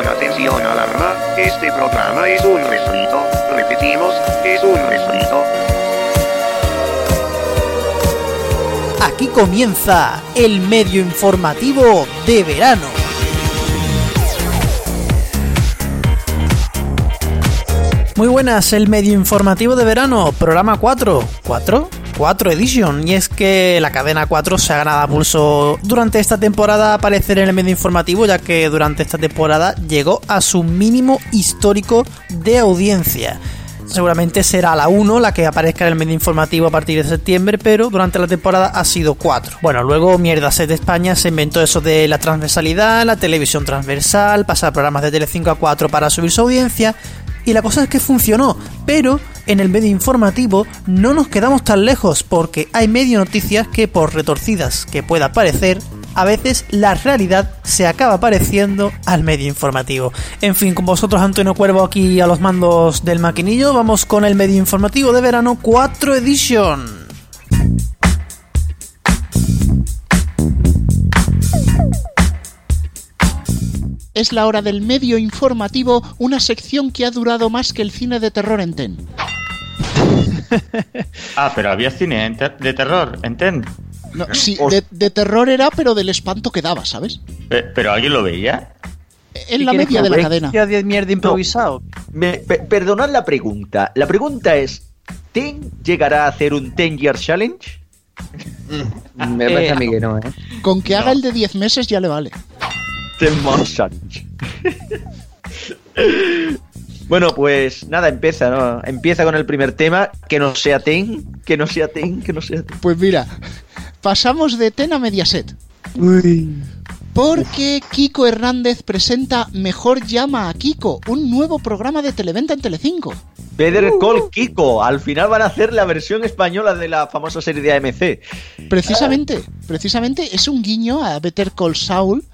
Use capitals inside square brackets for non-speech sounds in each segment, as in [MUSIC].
Atención, atención, alarma. Este programa es un refrito. Repetimos, es un refrito. Aquí comienza el medio informativo de verano. Muy buenas, el medio informativo de verano, programa 4. ¿4? 4 Edition. Y es que la cadena 4 se ha ganado a pulso durante esta temporada a aparecer en el medio informativo, ya que durante esta temporada llegó a su mínimo histórico de audiencia. Seguramente será la 1 la que aparezca en el medio informativo a partir de septiembre, pero durante la temporada ha sido 4. Bueno, luego Mierda Set de España se inventó eso de la transversalidad, la televisión transversal, pasar programas de Tele5 a 4 para subir su audiencia, y la cosa es que funcionó, pero en el medio informativo no nos quedamos tan lejos porque hay medio noticias que por retorcidas que pueda parecer, a veces la realidad se acaba pareciendo al medio informativo. En fin, con vosotros Antonio Cuervo aquí a los mandos del maquinillo, vamos con el medio informativo de verano 4 Edition. Es la hora del medio informativo, una sección que ha durado más que el cine de terror en TEN. [LAUGHS] Ah, pero había cine de terror en TEN. No, sí, de, de terror era, pero del espanto que daba, ¿sabes? Pe- ¿Pero alguien lo veía? En la media de la cadena. De mierda improvisado. Me- pe- perdonad la pregunta. La pregunta es: ¿Ten llegará a hacer un 10 Year Challenge? Me parece a mí que no, ¿eh? Con que haga el de 10 meses ya le vale. 10 Month Challenge. bueno, pues nada, empieza, ¿no? Empieza con el primer tema. Que no sea Ten, que no sea Ten, que no sea Ten. Pues mira, pasamos de TEN a Mediaset. Porque Kiko Hernández presenta Mejor llama a Kiko, un nuevo programa de Televenta en Telecinco. Better Call Kiko. Al final van a hacer la versión española de la famosa serie de AMC. Precisamente, precisamente es un guiño a Better Call Saul,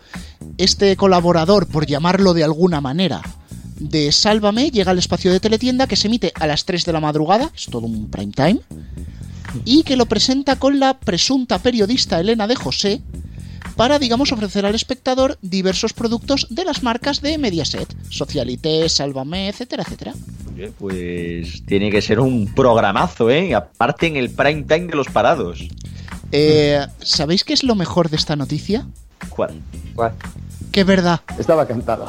este colaborador, por llamarlo de alguna manera, de Sálvame, llega al espacio de teletienda que se emite a las 3 de la madrugada, es todo un prime time, y que lo presenta con la presunta periodista Elena de José para, digamos, ofrecer al espectador diversos productos de las marcas de Mediaset, Socialité, Sálvame, etcétera, etcétera. Pues tiene que ser un programazo, ¿eh? Aparte en el prime time de los parados. Eh, ¿Sabéis qué es lo mejor de esta noticia? ¿Cuál? ¿Cuál? Que es verdad. Estaba cantado.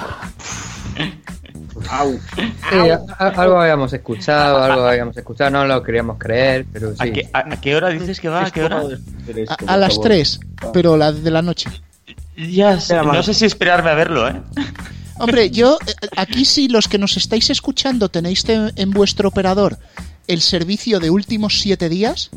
Sí, algo habíamos escuchado, algo habíamos escuchado, no lo queríamos creer, pero sí. ¿A, qué, a- a qué hora dices que va? ¿A qué hora? A, a las 3, pero la de la noche. Ya sé, no sé si esperarme a verlo, ¿eh? Hombre, yo eh, aquí si los que nos estáis escuchando tenéis te- en vuestro operador el servicio de últimos 7 días,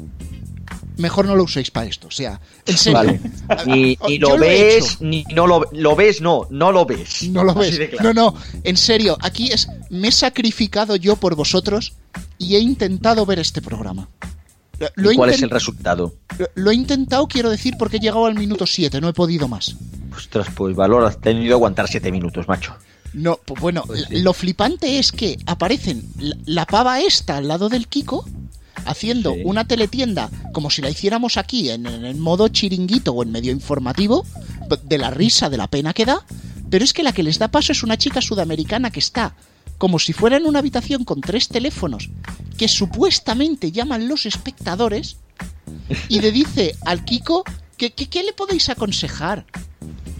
mejor no lo uséis para esto. O sea, en serio. Vale. Ni, [LAUGHS] lo lo he ves, hecho. ni no lo, lo ves, no, no lo ves. No lo ves. claro. No, no, en serio, aquí es me he sacrificado yo por vosotros y he intentado ver este programa. Lo- he, ¿Y ¿Cuál es el resultado? lo- lo he intentado, quiero decir, porque he llegado al minuto 7, no he podido más. Ostras, pues valor, has tenido que aguantar siete minutos, macho. No, pues bueno, Pues sí. lo flipante es que aparecen la, la pava esta al lado del Kiko haciendo Sí. una teletienda como si la hiciéramos aquí en, en el modo chiringuito o en medio informativo, de la risa, de la pena que da, pero es que la que les da paso es una chica sudamericana que está como si fuera en una habitación con tres teléfonos que supuestamente llaman los espectadores y le dice al Kiko que, que- ¿qué le podéis aconsejar?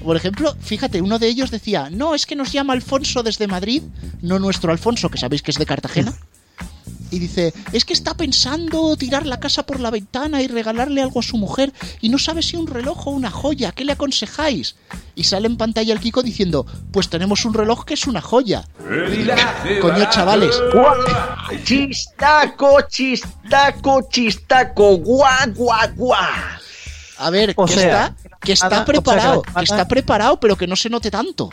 Por ejemplo, fíjate, uno de ellos decía, no, es que nos llama Alfonso desde Madrid, no nuestro Alfonso, que sabéis que es de Cartagena. Y dice, es que está pensando tirar la casa por la ventana y regalarle algo a su mujer y no sabe si un reloj o una joya, ¿qué le aconsejáis? Y sale en pantalla el Kiko diciendo, pues tenemos un reloj que es una joya. Coño, chavales, Chistaco, chistaco, chistaco, guá, guá, guá. a ver, O que, sea, está, que está nada, o sea, que preparado, que está preparado, pero que no se note tanto.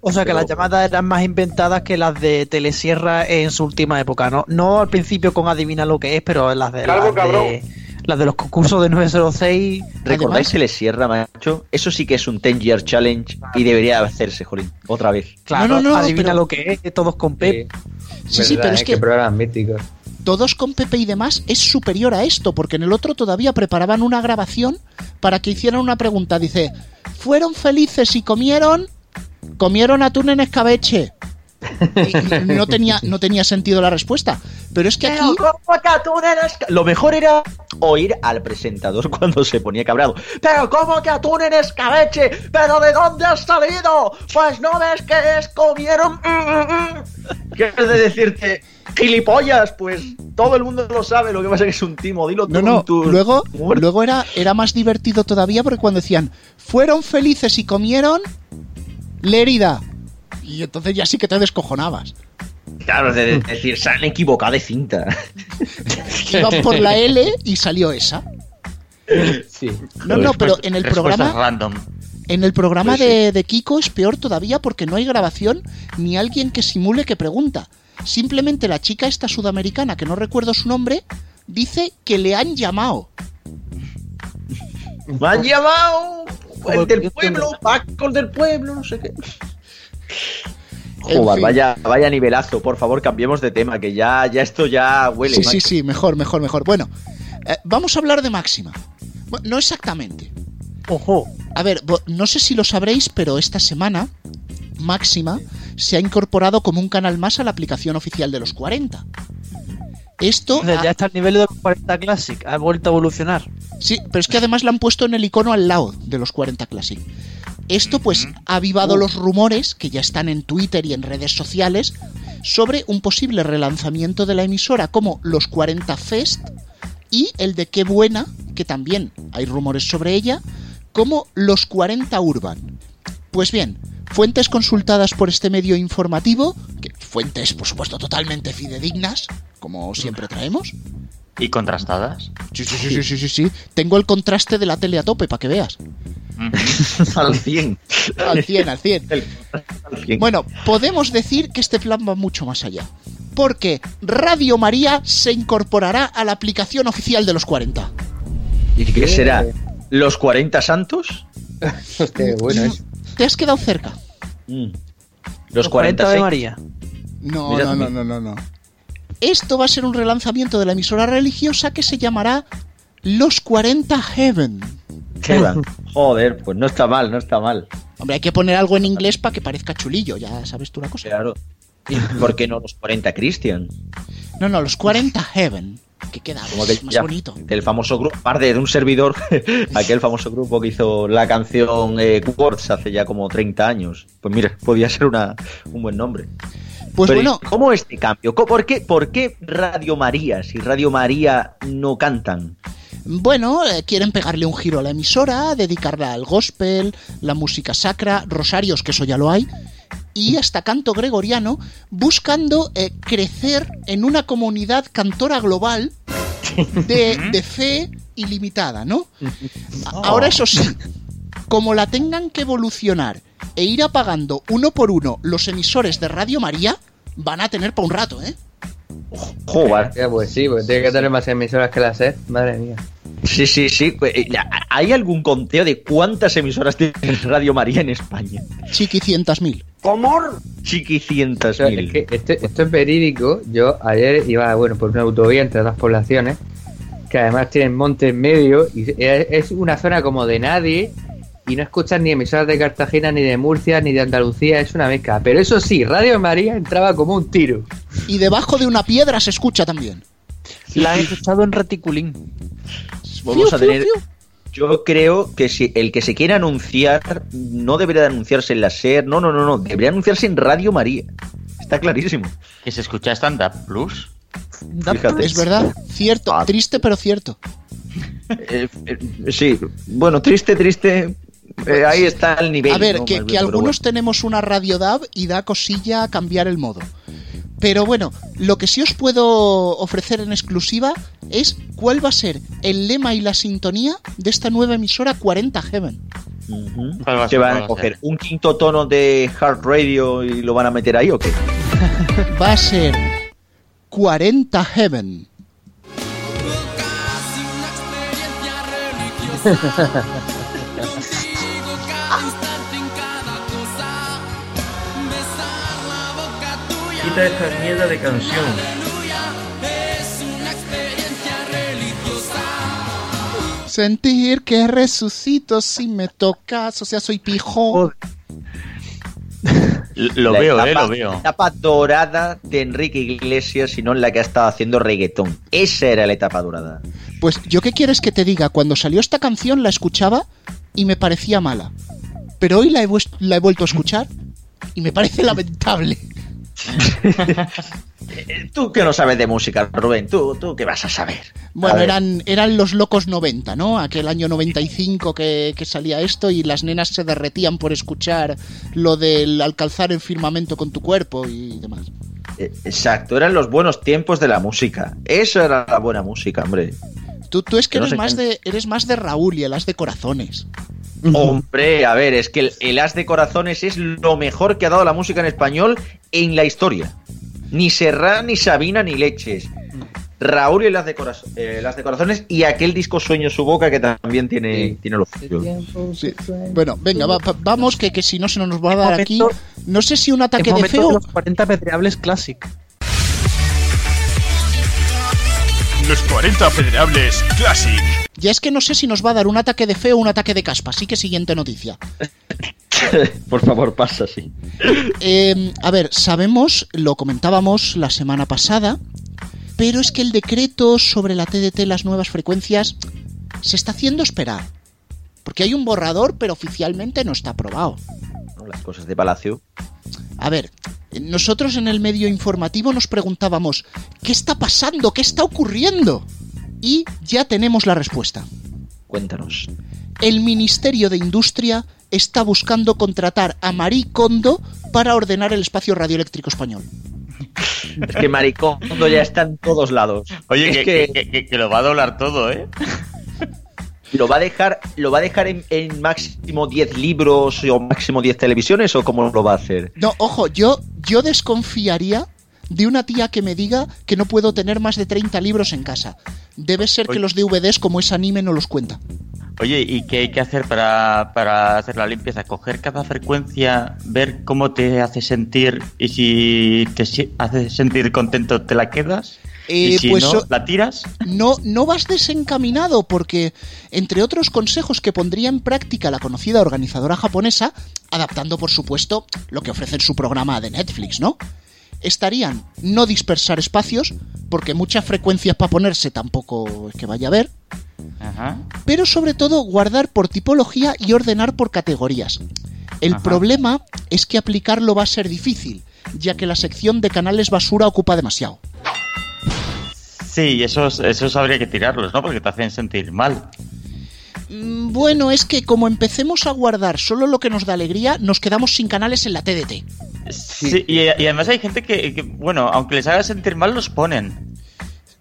O sea que pero- las llamadas eran más inventadas que las de Telesierra en su última época, ¿no? No al principio con adivina lo que es, pero las de, Calvo, las cabrón. de, las de los concursos de 906. ¿Recordáis que cierra, macho? Eso sí que es un 10 Year Challenge y debería hacerse, jolín. Otra vez. Claro, No, no, no, adivina pero- lo que es, todos con Pep. Sí, sí, pero es ¿eh? que programas míticos. todos con Pepe y demás es superior a esto, porque en el otro todavía preparaban una grabación para que hicieran una pregunta. Dice, ¿fueron felices y comieron? Comieron atún en escabeche. [LAUGHS] Y no tenía, no tenía sentido la respuesta. Pero es que aquí. Pero, ¿cómo que atún en esca- Lo mejor era oír al presentador [LAUGHS] cuando se ponía cabrado. Pero ¿cómo que atún en escabeche? ¿Pero de dónde has salido? Pues no ves que es comieron... mm, mm, mm. ¿Qué es de decirte? Gilipollas, pues todo el mundo lo sabe, lo que pasa es que es un timo, dilo tú No, no, luego, luego era, era más divertido todavía porque cuando decían, fueron felices y comieron Lérida. Y entonces ya sí que te descojonabas. Claro, de de decir, se han equivocado de cinta. [LAUGHS] Iban por la L y salió esa. Sí. No, no, pero en el programa, random. en el programa Pues sí. de, de Kiko es peor todavía porque no hay grabación ni alguien que simule que pregunta. Simplemente la chica esta sudamericana, que no recuerdo su nombre, dice que le han llamado. Me han llamado el del pueblo, Paco del pueblo, no sé qué. Joder, fin. vaya, vaya nivelazo, por favor, cambiemos de tema, que ya, ya esto ya huele. Sí, mal. sí, sí, mejor, mejor, mejor. Bueno, eh, vamos a hablar de Máxima. Bueno, no exactamente. Ojo. A ver, no sé si lo sabréis, pero esta semana Máxima se ha incorporado como un canal más a la aplicación oficial de los 40. Esto... Ha- ya está al nivel de los 40 Classic. Ha vuelto a evolucionar. Sí, pero es que además la han puesto en el icono al lado de los 40 Classic. Esto pues ha avivado los rumores que ya están en Twitter y en redes sociales sobre un posible relanzamiento de la emisora como los 40 Fest y el de Qué Buena, que también hay rumores sobre ella, como los 40 Urban. Pues bien, fuentes consultadas por este medio informativo, que fuentes por supuesto totalmente fidedignas, como siempre traemos, ¿Y contrastadas? Sí, sí, sí, sí, sí, sí, sí. Tengo el contraste de la tele a tope para que veas. [LAUGHS] al 100. Al 100, al 100. El- al 100. Bueno, podemos decir que este plan va mucho más allá. Porque Radio María se incorporará a la aplicación oficial de los 40. ¿Y qué será? ¿Los 40 santos? [LAUGHS] Hostia, bueno es. ¿Te has quedado cerca? Mm. Los 40 de seis. María. No, no, no, no, no, no. Esto va a ser un relanzamiento de la emisora religiosa que se llamará Los 40 Heaven. ¿Qué va? Joder, pues no está mal, no está mal. Hombre, hay que poner algo en inglés para que parezca chulillo, ya sabes tú la cosa. Claro. ¿Y por qué no los 40 Christian? No, no, los 40 Heaven. Que queda Como de- más ya, bonito. Del famoso grupo, aparte de un servidor, [LAUGHS] aquel famoso grupo que hizo la canción eh, Quartz hace ya como 30 años. Pues mira, podía ser una, un buen nombre. Pues Pero, ¿y bueno, ¿Cómo este cambio? ¿Cómo- ¿Por qué, ¿Por qué Radio María? Si Radio María no cantan. Bueno, eh, quieren pegarle un giro a la emisora, dedicarla al gospel, la música sacra, rosarios, que eso ya lo hay, y hasta canto gregoriano, buscando eh, crecer en una comunidad cantora global de, de fe ilimitada, ¿no? Ahora eso sí, como la tengan que evolucionar e ir apagando uno por uno los emisores de Radio María, van a tener para un rato, ¿eh? Joder. Pues sí, pues tiene que tener más emisoras que la SER. Madre mía. Sí, sí, sí. Pues, eh, ¿Hay algún conteo de cuántas emisoras tiene Radio María en España? Chiquicientas mil. Chiquicientas O sea, mil. es que esto, esto es verídico. Yo ayer iba, bueno, por una autovía entre dos poblaciones, que además tienen monte en medio, y es, es una zona como de nadie, y no escuchas ni emisoras de Cartagena, ni de Murcia, ni de Andalucía, es una mezcla. Pero eso sí, Radio María entraba como un tiro. Y debajo de una piedra se escucha también. La he escuchado en reticulín. Vamos Fiu, a tener. fiu. Yo creo que si el que se quiera anunciar no debería de anunciarse en la SER, no, no, no, no, debería anunciarse en Radio María. Está clarísimo. ¿Que se escucha Stand Up Plus? Fíjate. Es verdad, cierto, Ah. triste pero cierto. Eh, eh, sí, bueno, triste, triste. Eh, ahí está el nivel. A ver, ¿no? que, que bien, algunos tenemos una radio DAB y da cosilla cambiar el modo. Pero bueno, lo que sí os puedo ofrecer en exclusiva es cuál va a ser el lema y la sintonía de esta nueva emisora 40 Heaven. bueno. Ujú. ¿Cuál va a ¿Se ser? van ¿Cuál a a coger un quinto tono de hard radio y lo van a meter ahí o qué? [LAUGHS] Va a ser 40 Heaven. [LAUGHS] Quita esta mierda de canción. Sentir que resucito si me tocas, o sea, soy pijo. L- [LAUGHS] Lo La veo, etapa- eh, lo veo. La etapa dorada de Enrique Iglesias, y no en la que ha estado haciendo reggaetón. Esa era la etapa dorada. Pues yo qué quieres que te diga, cuando salió esta canción la escuchaba y me parecía mala. Pero hoy la he, vues- la he vuelto a escuchar y me parece lamentable. [LAUGHS] Tú que no sabes de música, Rubén, tú, tú qué vas a saber. Bueno, A eran, eran los locos 90, ¿no? Aquel año 95 que, que salía esto y las nenas se derretían por escuchar lo del alcanzar el firmamento con tu cuerpo y demás. Eh, Exacto, eran los buenos tiempos de la música. Eso era la buena música, hombre. Tú, tú es que Que no eres, más de, eres más de Raúl y el as de corazones. Hombre, a ver, es que el, el As de Corazones es lo mejor que ha dado la música en español en la historia. Ni Serrat, ni Sabina, ni Leches. Raúl y el As de, Coraz- eh, el As de Corazones y aquel disco Sueño su boca que también tiene, Sí. tiene lo suyo. Sí. Bueno, venga, va- va- vamos, que, que si no se nos va a dar aquí. No sé si un ataque de momento de feo. los 40 pedreables Classic. Los 40 Federables Classic. Ya es que no sé si nos va a dar un ataque de feo o un ataque de caspa. Así que siguiente noticia. [LAUGHS] Por favor, pasa así. Eh, a ver, sabemos, lo comentábamos la semana pasada, pero es que el decreto sobre la TDT, las nuevas frecuencias, se está haciendo esperar. Porque hay un borrador, pero oficialmente no está aprobado. Las cosas de Palacio. A ver, nosotros en el medio informativo nos preguntábamos, ¿qué está pasando? ¿Qué está ocurriendo? Y ya tenemos la respuesta. Cuéntanos. El Ministerio de Industria está buscando contratar a Marie Kondo para ordenar el espacio radioeléctrico español. Es que Maricondo ya está en todos lados. Oye, es que, que, que- que- que lo va a doblar todo, ¿eh? Lo va a dejar, lo va a dejar en, máximo 10 libros o máximo 10 televisiones o cómo lo va a hacer. No, ojo, yo, yo desconfiaría de una tía que me diga que no puedo tener más de 30 libros en casa. Debe ser que los DVDs, como es anime, no los cuenta. Oye, ¿y qué hay que hacer para, para hacer la limpieza? Coger cada frecuencia, ver cómo te hace sentir y si te hace sentir contento te la quedas Eh, y si pues no, la tiras. no, no vas desencaminado porque, entre otros consejos que pondría en práctica la conocida organizadora japonesa, adaptando por supuesto lo que ofrece en su programa de Netflix, ¿no? Estarían no dispersar espacios, porque muchas frecuencias para ponerse tampoco es que vaya a haber, Ajá. pero sobre todo guardar por tipología y ordenar por categorías. El Ajá. problema es que aplicarlo va a ser difícil, ya que la sección de canales basura ocupa demasiado. Sí, esos, esos habría que tirarlos, ¿no? Porque te hacen sentir mal. Mm, Bueno, es que como empecemos a guardar solo lo que nos da alegría, nos quedamos sin canales en la TDT. Sí, y, y además hay gente que, que, bueno, aunque les haga sentir mal, los ponen.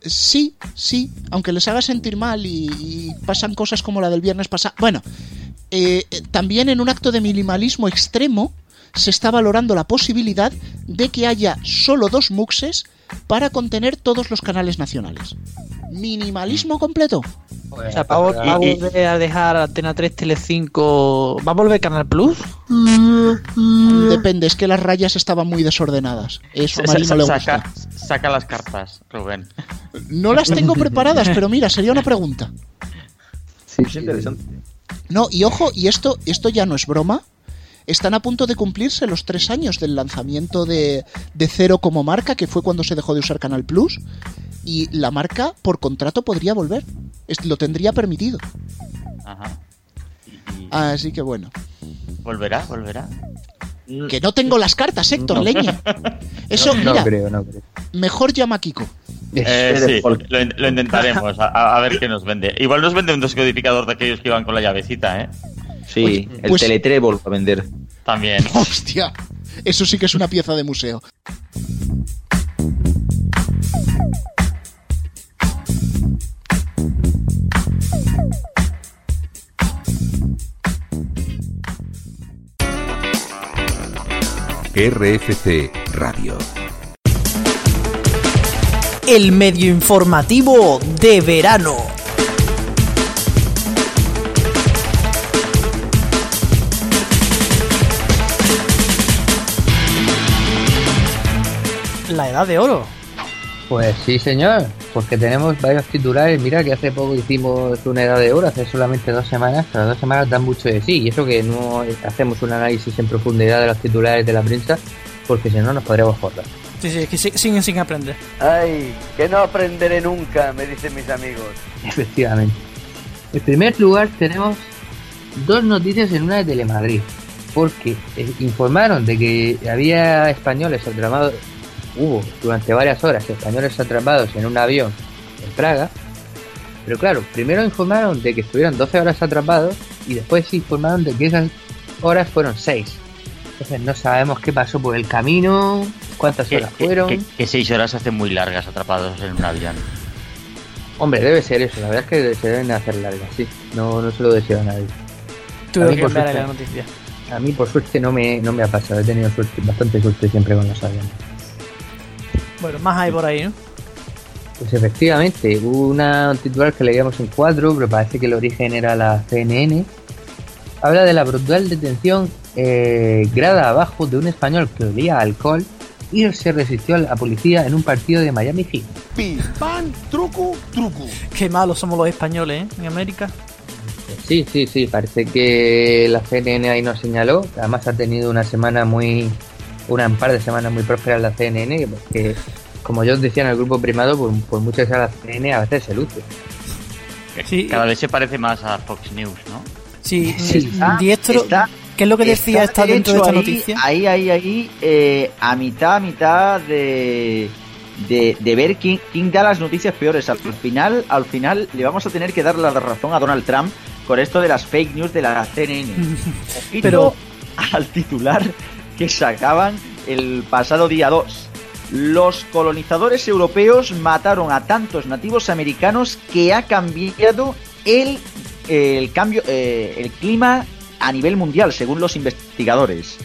Sí, sí, aunque les haga sentir mal y, y pasan cosas como la del viernes pasado. Bueno, eh, eh, también en un acto de minimalismo extremo se está valorando la posibilidad de que haya solo dos muxes para contener todos los canales nacionales. ¿Minimalismo completo? O sea, ¿va, a- va a volver a dejar Antena 3, Telecinco... ¿Va a volver Canal Plus? Depende, es que las rayas estaban muy desordenadas. Eso a Mari no le gusta. saca, saca las cartas, Rubén. No las tengo preparadas, pero mira, sería una pregunta. Sí, Es interesante. No, y ojo, y esto, esto ya no es broma. Están a punto de cumplirse los tres años del lanzamiento de, de Cero como marca, que fue cuando se dejó de usar Canal Plus. Y la marca, por contrato, podría volver. Lo tendría permitido. Ajá. Y- y Así que bueno. ¿Volverá? ¿Volverá? Que no tengo las cartas, Héctor, leña. [LAUGHS] Eso, No mira, creo, no creo. mejor llama a Kiko. Eh, de sí, lo, in- lo intentaremos, a, a- a ver qué nos vende. Igual nos vende un descodificador de aquellos que iban con la llavecita, ¿eh? Sí, Oye, el pues- Teletrébol a vender. También. [LAUGHS] Hostia, eso sí que es una pieza de museo. RFC Radio. El medio informativo de verano. La edad de oro. Pues sí, señor. Porque tenemos varios titulares. Mira que hace poco hicimos una edad de oro, hace solamente dos semanas, pero dos semanas dan mucho de sí. Y eso que no hacemos un análisis en profundidad de los titulares de la prensa, porque si no nos podríamos joder. Sí, sí, es que si- siguen sin aprender. Ay, que no aprenderé nunca, me dicen mis amigos. Efectivamente. En primer lugar tenemos dos noticias en una de Telemadrid, porque eh, informaron de que había españoles atrapados, hubo durante varias horas españoles atrapados en un avión en Praga, pero claro, primero informaron de que estuvieron 12 horas atrapados y después informaron de que esas horas fueron 6. Entonces no sabemos qué pasó por el camino, cuántas horas fueron. que- que seis horas se hacen muy largas atrapados en un avión. Hombre, debe ser eso, la verdad es que se deben hacer largas, sí. No, no se lo deseo a nadie. Tuve que suerte. la noticia. A mí por suerte no me, no me ha pasado, he tenido suerte, bastante suerte siempre con los aviones. Bueno, más hay por ahí, ¿no? Pues efectivamente, hubo una un titular que leíamos en cuatro, pero parece que el origen era la CNN. Habla de la brutal detención eh, grada abajo de un español que olía a alcohol y se resistió a la policía en un partido de Miami Heat. Pim, pam, truco, truco. Qué malos somos los españoles, ¿eh? En América. Sí, sí, sí, parece que la CNN ahí nos señaló, además ha tenido una semana muy, un par de semanas muy prósperas la CNN, que, que, como yo os decía en el grupo primado, por, por mucho que sea la CNN, a veces se luce. Sí. Cada vez se parece más a Fox News, ¿no? Sí, Sí, está- diestro. está- ¿Qué es lo que decía está, de dentro de hecho, esta ahí, noticia? Ahí, ahí, ahí, eh, a mitad, a mitad de, de, de ver quién, quién da las noticias peores. Al final, al final le vamos a tener que dar la razón a Donald Trump con esto de las fake news de la CNN. [LAUGHS] Pero- al titular que sacaban el pasado día 2. Los colonizadores europeos mataron a tantos nativos americanos que ha cambiado el, el cambio, eh, el clima a nivel mundial, según los investigadores.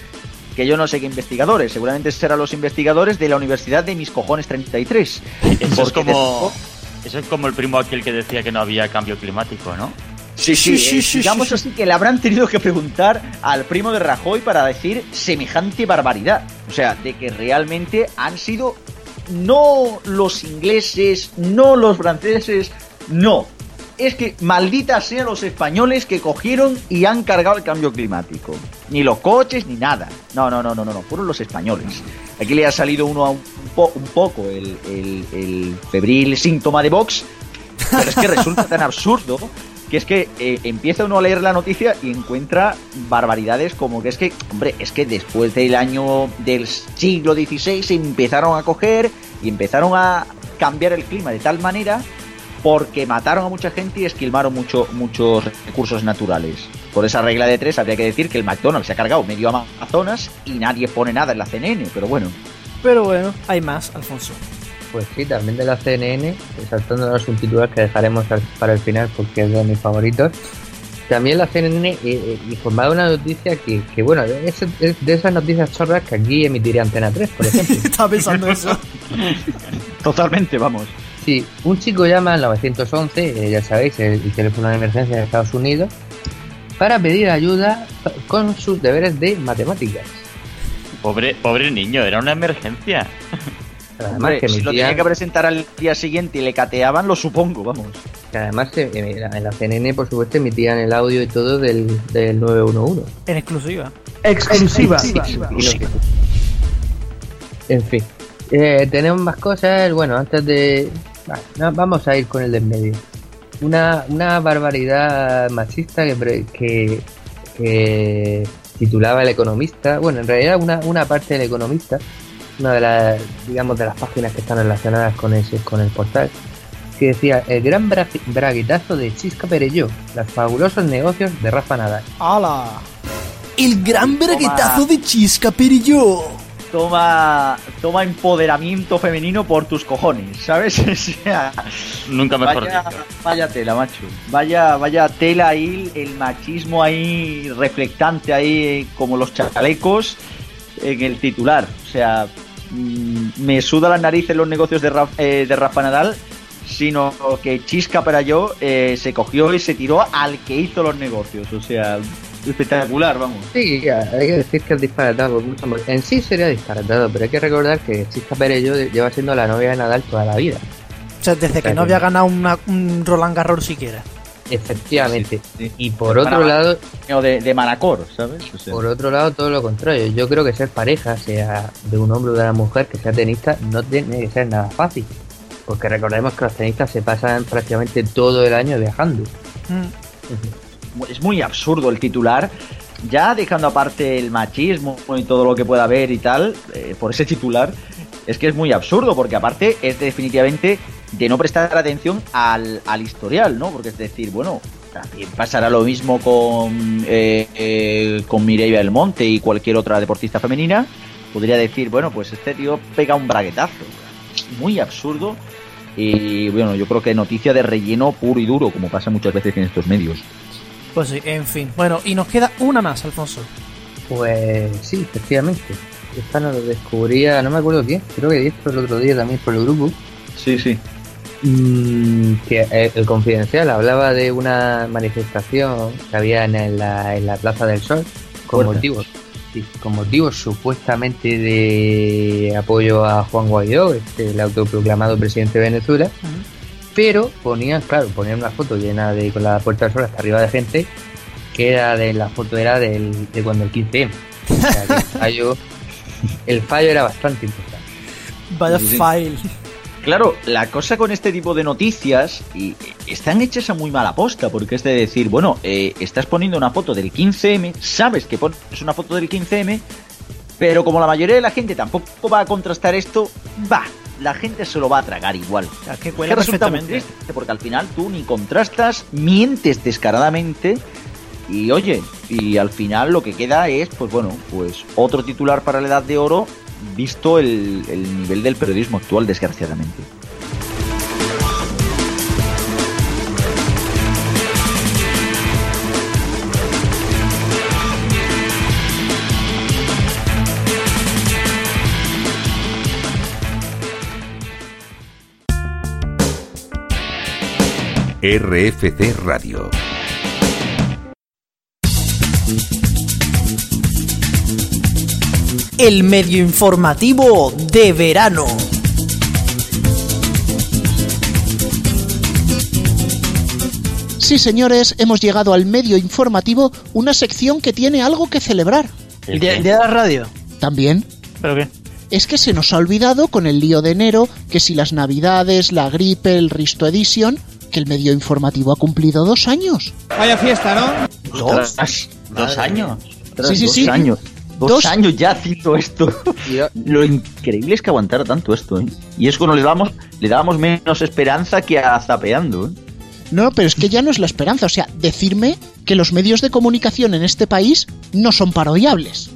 Que yo no sé qué investigadores, seguramente serán los investigadores de la Universidad de Mis Cojones 33. Eso es como. Eso es como el primo aquel que decía que no había cambio climático, ¿no? Sí, Sí, sí, sí, eh, sí, digamos sí, así que le habrán tenido que preguntar al primo de Rajoy para decir semejante barbaridad. O sea, de que realmente han sido no los ingleses, no los franceses, no. Es que malditas sean los españoles que cogieron y han cargado el cambio climático. Ni los coches ni nada. No, no, no, no, no, no. Fueron los españoles. Aquí le ha salido uno a un, po- un poco el, el- el febril síntoma de Vox. Pero es que resulta tan absurdo que es que eh, empieza uno a leer la noticia y encuentra barbaridades como que es que, hombre, es que después del año del siglo XVI se empezaron a coger y empezaron a cambiar el clima de tal manera porque mataron a mucha gente y esquilmaron mucho, muchos recursos naturales. Por esa regla de tres habría que decir que el McDonald's se ha cargado medio Amazonas y nadie pone nada en la CNN, pero bueno. Pero bueno, hay más, Alfonso. Pues sí, también de la CNN, saltándonos un titular que dejaremos para el final porque es de mis favoritos. También la CNN eh, eh, informaba una noticia que, que bueno, es, es de esas noticias chorras que aquí emitiría Antena 3, por [LAUGHS] ejemplo. Estaba pensando eso. Totalmente, vamos. Sí, un chico llama al 911, eh, ya sabéis, el, el teléfono de emergencia de Estados Unidos, para pedir ayuda con sus deberes de matemáticas. Pobre, pobre niño, era una emergencia. [LAUGHS] Pero además Hombre, que si lo tenía que presentar al día siguiente y le cateaban, lo supongo, vamos. que además eh, en la- CNN, por supuesto, emitían el audio y todo del, del 911. En exclusiva. Exclusiva. En fin. Eh, tenemos más cosas. Bueno, antes de. vamos a ir con el del medio. Una, una barbaridad machista que, que, que titulaba El Economista. Bueno, en realidad una, una parte del Economista. Una de las, digamos, de las páginas que están relacionadas con ese, con el portal. Que decía, el gran bra- braguetazo de Chisca Perelló, los fabulosos negocios de Rafa Nadal. ¡Hala! El gran braguetazo de Chisca Perillo. Toma, toma empoderamiento femenino por tus cojones, ¿sabes? [LAUGHS] O sea, Nunca mejor vaya, dicho. vaya tela, macho. Vaya, vaya tela ahí, el machismo ahí reflectante ahí, como los chalecos en el titular. O sea, me suda las narices los negocios de, Raf- eh, de Rafa Nadal, sino que Chisca para yo eh, se cogió y se tiró al que hizo los negocios. O sea, espectacular, vamos. Sí, hay que decir que es disparatado. En sí sería disparatado, pero hay que recordar que Chisca Perello lleva siendo la novia de Nadal toda la vida. O sea, desde que no había ganado una- un Roland Garros siquiera. Efectivamente. Sí, sí. Y por otro lado, de, de Manacor, ¿sabes? O sea, por otro lado, todo lo contrario. Yo creo que ser pareja, sea de un hombre o de una mujer, que sea tenista, no tiene que ser nada fácil. Porque recordemos que los tenistas se pasan prácticamente todo el año viajando. Mm. es muy absurdo el titular. Ya dejando aparte el machismo y todo lo que pueda haber y tal, eh, por ese titular, es que es muy absurdo, porque aparte es definitivamente de no prestar atención al, al historial, ¿no? Porque es decir, bueno, también pasará lo mismo con, eh, eh, con Mireia del Monte y cualquier otra deportista femenina. Podría decir, bueno, pues este tío pega un braguetazo. Muy absurdo. Y bueno, yo creo que noticia de relleno puro y duro, como pasa muchas veces en estos medios. Pues sí, en fin. Bueno, y nos queda una más, Alfonso. Pues sí, efectivamente. Esta nos lo descubría, no me acuerdo quién, creo que esto el otro día también por el grupo. Sí, sí. Mm, que eh, el confidencial hablaba de una manifestación que había en la, en la Plaza del Sol con Fuerte. motivos, sí, con motivos supuestamente de apoyo a Juan Guaidó, este, el autoproclamado presidente de Venezuela, pero ponían, claro, ponían una foto llena de con la puerta del sol hasta arriba de gente, que era de la foto era del, de cuando el 15M. O sea, que el fallo, el fallo era bastante importante. Vaya file. Claro, la cosa con este tipo de noticias y, están hechas a muy mala posta, porque es de decir, bueno, eh, estás poniendo una foto del 15M, sabes que pones una foto del 15M, pero como la mayoría de la gente tampoco va a contrastar esto, va, la gente se lo va a tragar igual. O sea, que Es cuela que resulta muy triste, porque al final tú ni contrastas, mientes descaradamente y oye, y al final lo que queda es, pues bueno, pues otro titular para la edad de oro, visto el, el nivel del periodismo actual, desgraciadamente. RFC Radio. El medio informativo de verano. Sí, señores, hemos llegado al medio informativo, una sección que tiene algo que celebrar. ¿El día, el día de la radio? También. ¿Pero qué? Es que se nos ha olvidado con el lío de enero que si las navidades, la gripe, el Risto Edition, que el medio informativo ha cumplido dos años. Vaya fiesta, ¿no? ¿Dos? ¿Dos años? Sí, sí, dos sí. años. Dos, Dos- años ya haciendo esto. [LAUGHS] Lo increíble es que aguantara tanto esto, ¿eh? Y es cuando le dábamos, le dábamos menos esperanza que a Zapeando, ¿eh? No, pero es que ya no es la esperanza. O sea, decirme que los medios de comunicación en este país no son parodiables.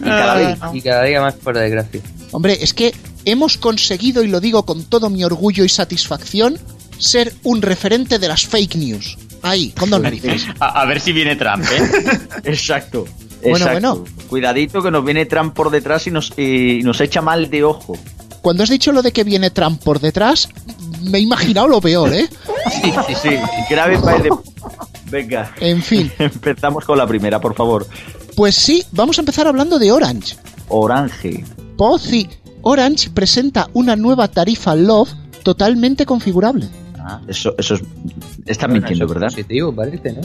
Y cada vez. Y cada día más por desgracia. Hombre, es que hemos conseguido, y lo digo con todo mi orgullo y satisfacción, ser un referente de las fake news. Ahí, con dos narices. A, a ver si viene Trump, ¿eh? [LAUGHS] Exacto. Bueno, exacto. bueno. Cuidadito que nos viene Trump por detrás y nos, y nos echa mal de ojo. Cuando has dicho lo de que viene Trump por detrás, me he imaginado lo peor, ¿eh? Sí, sí, sí. Grave para de... Venga, En fin, [LAUGHS] empezamos con la primera, por favor. pues sí, vamos a empezar hablando de Orange. Orange. Pozzi, Orange presenta una nueva tarifa Love totalmente configurable. Ah, eso, eso es... Están mintiendo, Eso es ¿verdad? Positivo, parece, ¿no?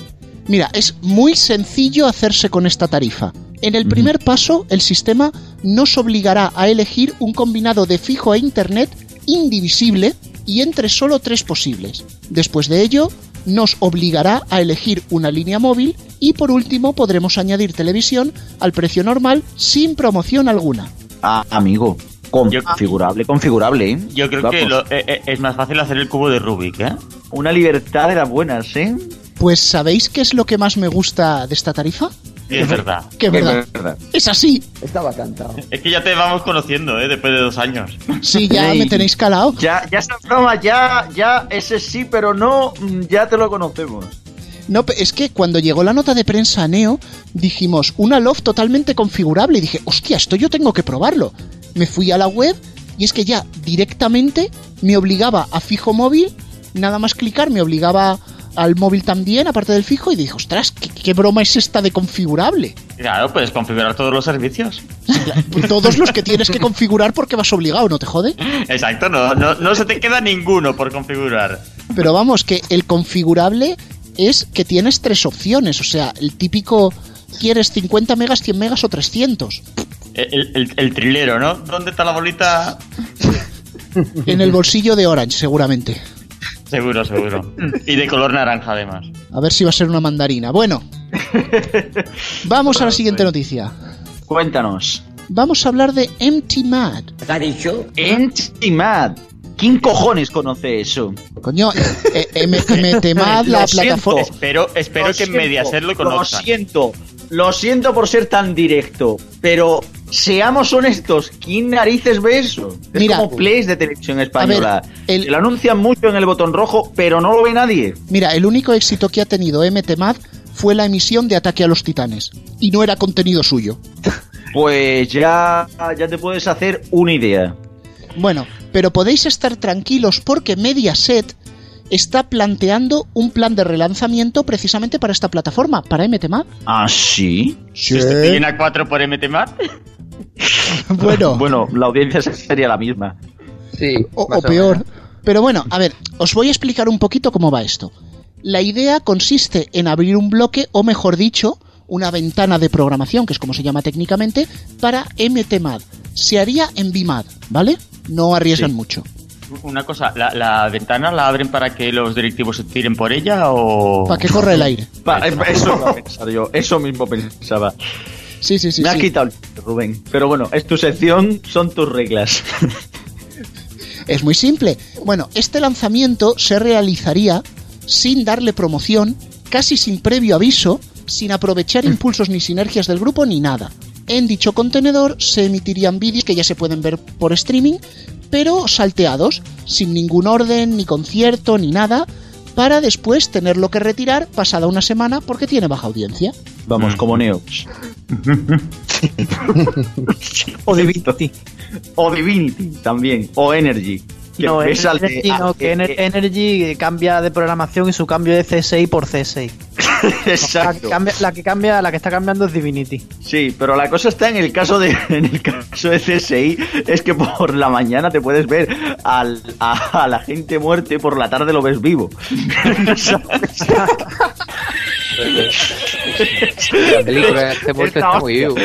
Mira, es muy sencillo hacerse con esta tarifa. En el primer paso, el sistema nos obligará a elegir un combinado de fijo e internet indivisible y entre solo tres posibles. Después de ello, nos obligará a elegir una línea móvil y por último podremos añadir televisión al precio normal sin promoción alguna. Ah, amigo. Configurable, configurable, ¿eh? Yo creo Vamos. que lo- eh, eh, es más fácil hacer el cubo de Rubik, ¿eh? Una libertad de las buenas, ¿eh? Pues ¿sabéis qué es lo que más me gusta de esta tarifa? Sí, es verdad. Que es verdad. Es así. Estaba cantado. Es que ya te vamos conociendo, ¿eh? Después de dos años. Sí, ya me tenéis calado. Ya, ya esa broma, ya, ya, ese sí, pero no, mm, ya te lo conocemos. No, es que cuando llegó la nota de prensa a Neo, dijimos una Love totalmente configurable. Y dije, hostia, esto yo tengo que probarlo. Me fui a la web y es que ya directamente me obligaba a fijo móvil, nada más clicar, me obligaba al móvil también, aparte del fijo, y dije, ostras, qué, qué- ¿Qué broma es esta de configurable? Claro, puedes configurar todos los servicios. [LAUGHS] Todos los que tienes que configurar porque vas obligado, ¿no te jode? Exacto, no, no, no se te queda ninguno por configurar. Pero vamos, que el configurable es que tienes tres opciones. O sea, el típico, ¿quieres 50 megas, 100 megas o 300? El, el- el trilero, ¿no? ¿Dónde está la bolita? [LAUGHS] En el bolsillo de Orange, seguramente. Seguro, seguro. Y de color naranja, además. A ver si va a ser una mandarina. Bueno, [LAUGHS] vamos a la siguiente noticia. Cuéntanos. Vamos a hablar de Empty Mad. ¿Qué ha dicho? Empty Mad. ¿Quién cojones conoce eso? Coño, eh, eh, MT Mad, [LAUGHS] la Lo siento. plataforma. Espero, espero Lo que siento, Mediaset lo conozcan. Lo siento. Lo siento por ser tan directo, pero seamos honestos, ¿quién narices ve eso? Es Mira, como plays de televisión española. el- Se lo anuncian mucho en el botón rojo, pero no lo ve nadie. Mira, el único éxito que ha tenido MT Mad fue la emisión de Ataque a los Titanes. Y no era contenido suyo. Pues ya, ya te puedes hacer una idea. Bueno, pero podéis estar tranquilos porque Mediaset está planteando un plan de relanzamiento precisamente para esta plataforma, para MTMAD. ¿Ah, sí? ¿Sustituyen a 4 por MTMAT? [LAUGHS] Bueno, Bueno, la audiencia sería la misma. Sí, o, peor. Pero bueno, a ver, os voy a explicar un poquito cómo va esto. La idea consiste en abrir un bloque, o mejor dicho, una ventana de programación, que es como se llama técnicamente, para MTMAD. Se haría en BIMAD, ¿vale? No arriesgan Sí. mucho. Una cosa, ¿la, la ventana la abren para que los directivos se tiren por ella o...? Para que corra el aire. Pa- eso yo, eso mismo pensaba. Sí, sí, sí. Me has sí. quitado el Rubén. Pero bueno, es tu sección, son tus reglas. [LAUGHS] Es muy simple. Bueno, este lanzamiento se realizaría sin darle promoción, casi sin previo aviso, sin aprovechar [LAUGHS] impulsos ni sinergias del grupo ni nada. En dicho contenedor se emitirían vídeos que ya se pueden ver por streaming, pero salteados, sin ningún orden, ni concierto, ni nada, para después tenerlo que retirar pasada una semana porque tiene baja audiencia. Vamos, como Neox. [LAUGHS] O Divinity. O Divinity también. O Energy. Que No, de- Energy, no, que de- Ener- Energy cambia de programación y su cambio de CSI por CSI. [LAUGHS] La que, Exacto. cambia, la que cambia, la que está cambiando es Divinity. Sí, pero la cosa está en el caso de [LAUGHS] en el caso de CSI es que por la mañana te puedes ver al, a, a la gente muerte, por la tarde lo ves vivo. [LAUGHS] La película de este está muy vivo.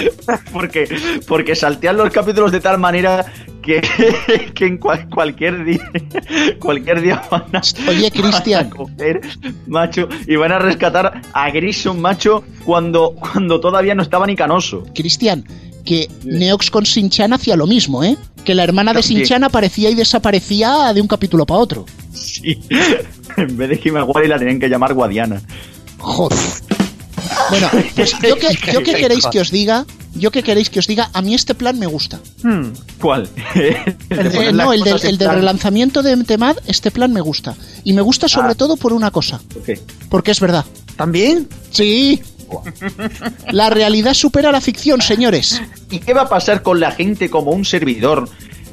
Porque, porque saltean los capítulos de tal manera que, [LAUGHS] que en cual- cualquier día cualquier día van a, Oye, van a Cristian. coger, macho, y van a rescatar a Grison, macho, cuando, cuando todavía no estaba ni canoso. Cristian, que Neox con Sinchan hacía lo mismo, ¿eh? Que la hermana de. Sinchan aparecía y desaparecía de un capítulo para otro. Sí. [LAUGHS] En vez de Himawari la tenían que llamar Guadiana. Joder. Bueno, pues yo que, yo que queréis que os diga, yo que queréis que os diga, a mí este plan me gusta. Hmm. ¿Cuál? [LAUGHS] El de Eh, no, el, del, el relanzamiento de MTMAD, este plan me gusta. Y me gusta sobre Ah. todo por una cosa, Ok. porque es verdad. ¿También? Sí. La realidad supera la ficción, señores. [LAUGHS] ¿Y qué va a pasar con la gente como un servidor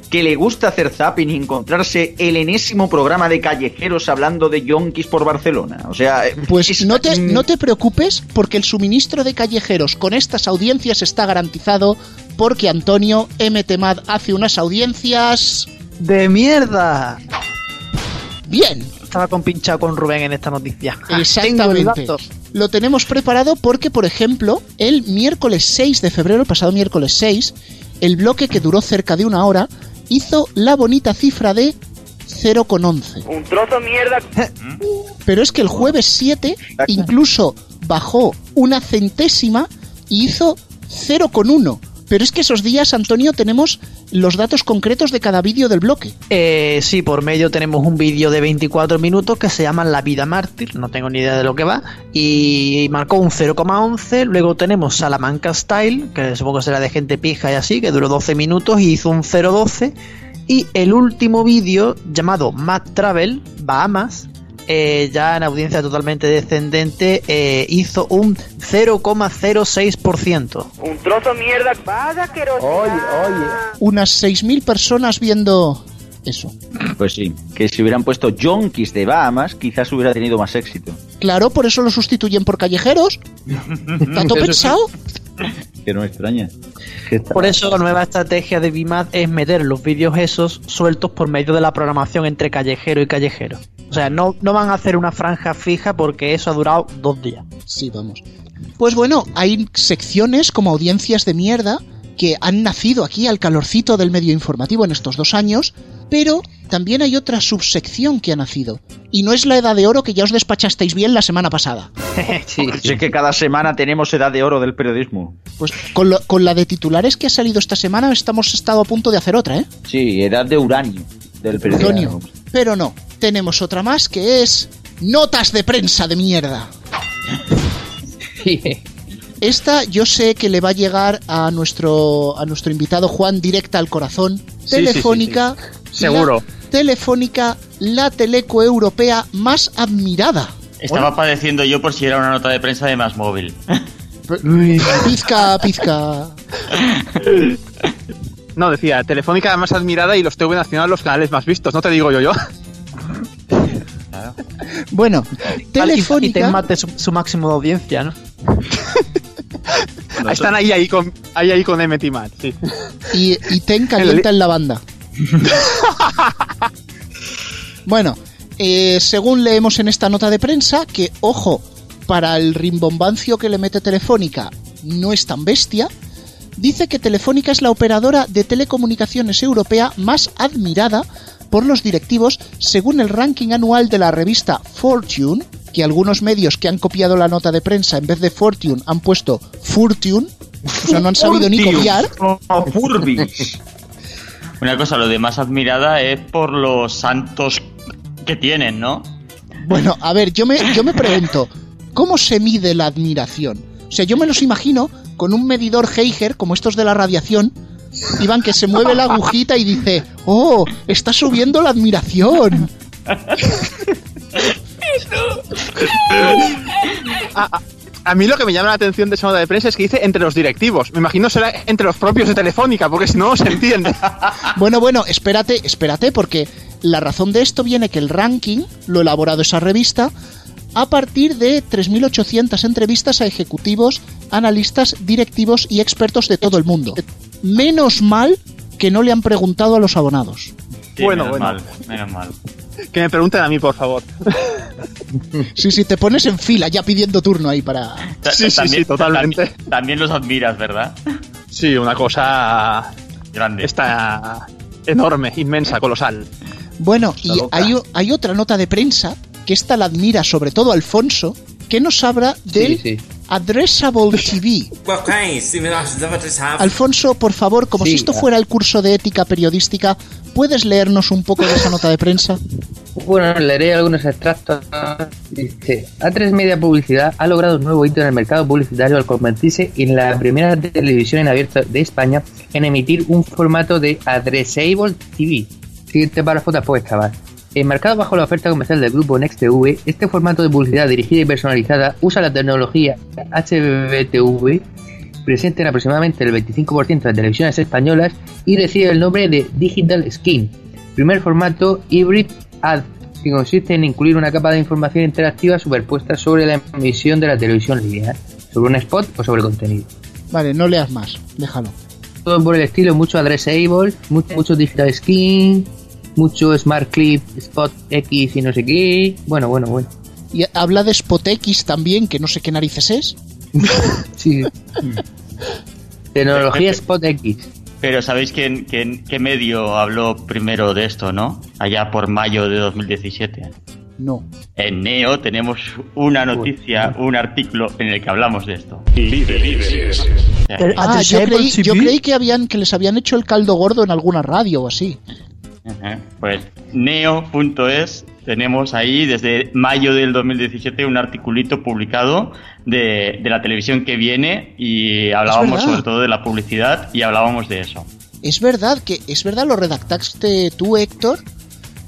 que le gusta hacer zapping y encontrarse el enésimo programa de callejeros hablando de yonkis por Barcelona? O sea, eh, Pues es- no te, no te preocupes porque el suministro de callejeros con estas audiencias está garantizado porque Antonio MTMAD hace unas audiencias... ¡De mierda! Bien, Estaba compinchado con Rubén en esta noticia. El Exactamente. Lo tenemos preparado porque, por ejemplo, el miércoles 6 de febrero, el pasado miércoles 6, el bloque que duró cerca de una hora hizo la bonita cifra de 0,11. Un trozo de mierda. [LAUGHS] Pero es que el jueves 7 incluso bajó una centésima y hizo 0,1. Pero es que esos días, Antonio, tenemos los datos concretos de cada vídeo del bloque. Eh, sí, por medio tenemos un vídeo de 24 minutos que se llama La vida mártir, no tengo ni idea de lo que va, y marcó un 0,11. Luego tenemos Salamanca Style, que supongo será de gente pija y así, que duró 12 minutos y hizo un 0,12. Y el último vídeo, llamado Mad Travel, Bahamas, eh, ya en audiencia totalmente descendente, eh, hizo un 0,06%. Un trozo de mierda. Vaya asquerosidad. Oye, oye. Unas 6.000 personas viendo eso. Pues sí, que si hubieran puesto yonkis de Bahamas, quizás hubiera tenido más éxito. Claro, por eso lo sustituyen por callejeros. [LAUGHS] ¿Tanto pensado? [LAUGHS] Que no extraña. Por eso la nueva estrategia de Bimad es meter los vídeos esos sueltos por medio de la programación entre callejero y callejero. O sea, no, no van a hacer una franja fija porque eso ha durado dos días. Sí, vamos. Pues bueno, hay secciones como audiencias de mierda que han nacido aquí al calorcito del medio informativo en estos dos años, pero también hay otra subsección que ha nacido. Y no es la edad de oro que ya os despachasteis bien la semana pasada. [LAUGHS] sí, Si es que cada semana tenemos edad de oro del periodismo. Pues con, lo- con la de titulares que ha salido esta semana estamos estado a punto de hacer otra, ¿eh? Sí, edad de uranio del periodismo. Pero no, tenemos otra más que es notas de prensa de mierda. Esta yo sé que le va a llegar a nuestro a nuestro invitado Juan directa al corazón. sí, Telefónica. sí, sí. Seguro. Telefónica, la teleco europea más admirada. Estaba padeciendo yo por si era una nota de prensa de más móvil. [LAUGHS] Pizca, pizca. No, decía, Telefónica la más admirada y los TV Nacional los canales más vistos, no te digo yo yo. Bueno, Telefónica. Y te mate su, su máximo de audiencia, ¿no? Están ahí ahí con ahí ahí con MT Mat, sí. y, y Ten calienta en la banda. [LAUGHS] bueno, eh, según leemos en esta nota de prensa, que ojo, para el rimbombancio que le mete Telefónica no es tan bestia, dice que Telefónica es la operadora de telecomunicaciones europea más admirada por los directivos según el ranking anual de la revista Fortune, que algunos medios que han copiado la nota de prensa en vez de Fortune han puesto Fortune, o sea, no han sabido ni copiar. Una cosa, lo de más admirada es por los santos que tienen, ¿no? Bueno, a ver, yo me, yo me pregunto, ¿cómo se mide la admiración? O sea, yo me los imagino con un medidor Geiger, como estos de la radiación, Iván, que se mueve la agujita y dice, oh, está subiendo la admiración. [LAUGHS] A, a- mí lo que me llama la atención de esa nota de prensa es que dice entre los directivos. Me imagino será entre los propios de Telefónica, porque si no, no se entiende. [LAUGHS] Bueno, bueno, espérate, espérate, porque la razón de esto viene que el ranking lo ha elaborado esa revista a partir de 3.800 entrevistas a ejecutivos, analistas, directivos y expertos de todo el mundo. Menos mal que no le han preguntado a los abonados. Sí, Bueno, menos bueno. mal, menos mal. Que me pregunten a mí, por favor. [LAUGHS] Sí, sí, te pones en fila ya pidiendo turno ahí para... Sí, sí, sí, totalmente. También, también los admiras, ¿verdad? Sí, una cosa Grande. está enorme, inmensa, colosal. Bueno, y hay, hay otra nota de prensa que esta la admira sobre todo Alfonso, que nos habla del sí. Addressable TV. Alfonso, por favor, como Sí, si esto fuera el curso de ética periodística, ¿puedes leernos un poco de esa nota de prensa? Bueno, leeré algunos extractos. Dice, A3 Media Publicidad ha logrado un nuevo hito en el mercado publicitario al convertirse en la primera televisión en abierto de España en emitir un formato de Addressable TV. Siguiente párrafo después acabar. Enmarcado bajo la oferta comercial del grupo NextTV, este formato de publicidad dirigida y personalizada usa la tecnología HBTV presente en aproximadamente el 25% de televisiones españolas y recibe el nombre de Digital Skin, primer formato hybrid ad que consiste en incluir una capa de información interactiva superpuesta sobre la emisión de la televisión lineal, sobre un spot o sobre contenido. Vale, no leas más, déjalo. Todo por el estilo, mucho addressable, mucho, mucho digital skin, mucho smart clip, spot X y no sé qué. Bueno, bueno, bueno. Y habla de SpotX también, que no sé qué narices es. [LAUGHS] Sí. Tecnología Spot X. Pero ¿sabéis quién, quién- qué medio habló primero de esto, no? Allá por mayo de 2017. No. En Neo tenemos una noticia, un artículo en el que hablamos de esto. Líderes. Ah, yo creí, yo creí que, habían, que les habían hecho el caldo gordo en alguna radio o así. Ajá. Pues neo.es tenemos ahí desde mayo del 2017 un articulito publicado de, de la televisión que viene y hablábamos sobre todo de la publicidad y hablábamos de eso. Es verdad que, es verdad, lo redactaste tú, Héctor.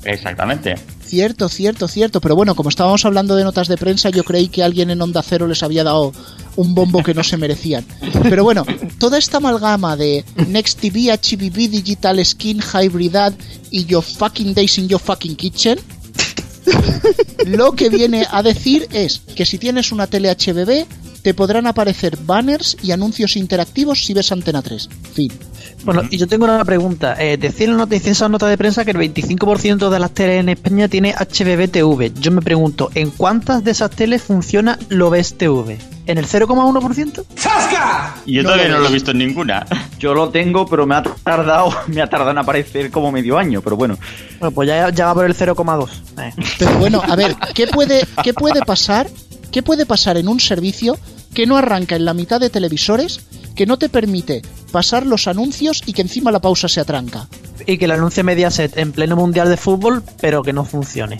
Exactamente. Cierto, cierto, cierto. Pero bueno, como estábamos hablando de notas de prensa, yo creí que alguien en Onda Cero les había dado un bombo que no se merecían. Pero bueno, toda esta amalgama de Next TV, HBB, Digital Skin, Hybridad y Your Fucking Days in Your Fucking Kitchen Lo que viene a decir es que si tienes una tele HBB, te podrán aparecer banners y anuncios interactivos si ves Antena 3. Fin. Bueno, y yo tengo una pregunta. Eh, decía en esa nota de prensa que el 25% de las teles en España tiene HBB TV. Yo me pregunto, ¿en cuántas de esas teles funciona Lobes TV? ¿En el 0,1%? Y yo No todavía lo no lo he visto en ninguna. [LAUGHS] Yo lo tengo, pero me ha tardado, [LAUGHS] me ha tardado en aparecer como medio año, pero bueno. Bueno, pues ya, ya va por el 0,2. Eh. Pero bueno, a ver, ¿qué puede, ¿qué puede pasar? ¿Qué puede pasar en un servicio que no arranca en la mitad de televisores, que no te permite pasar los anuncios y que encima la pausa se atranca? Y que el anuncie Mediaset en pleno mundial de fútbol, pero que no funcione.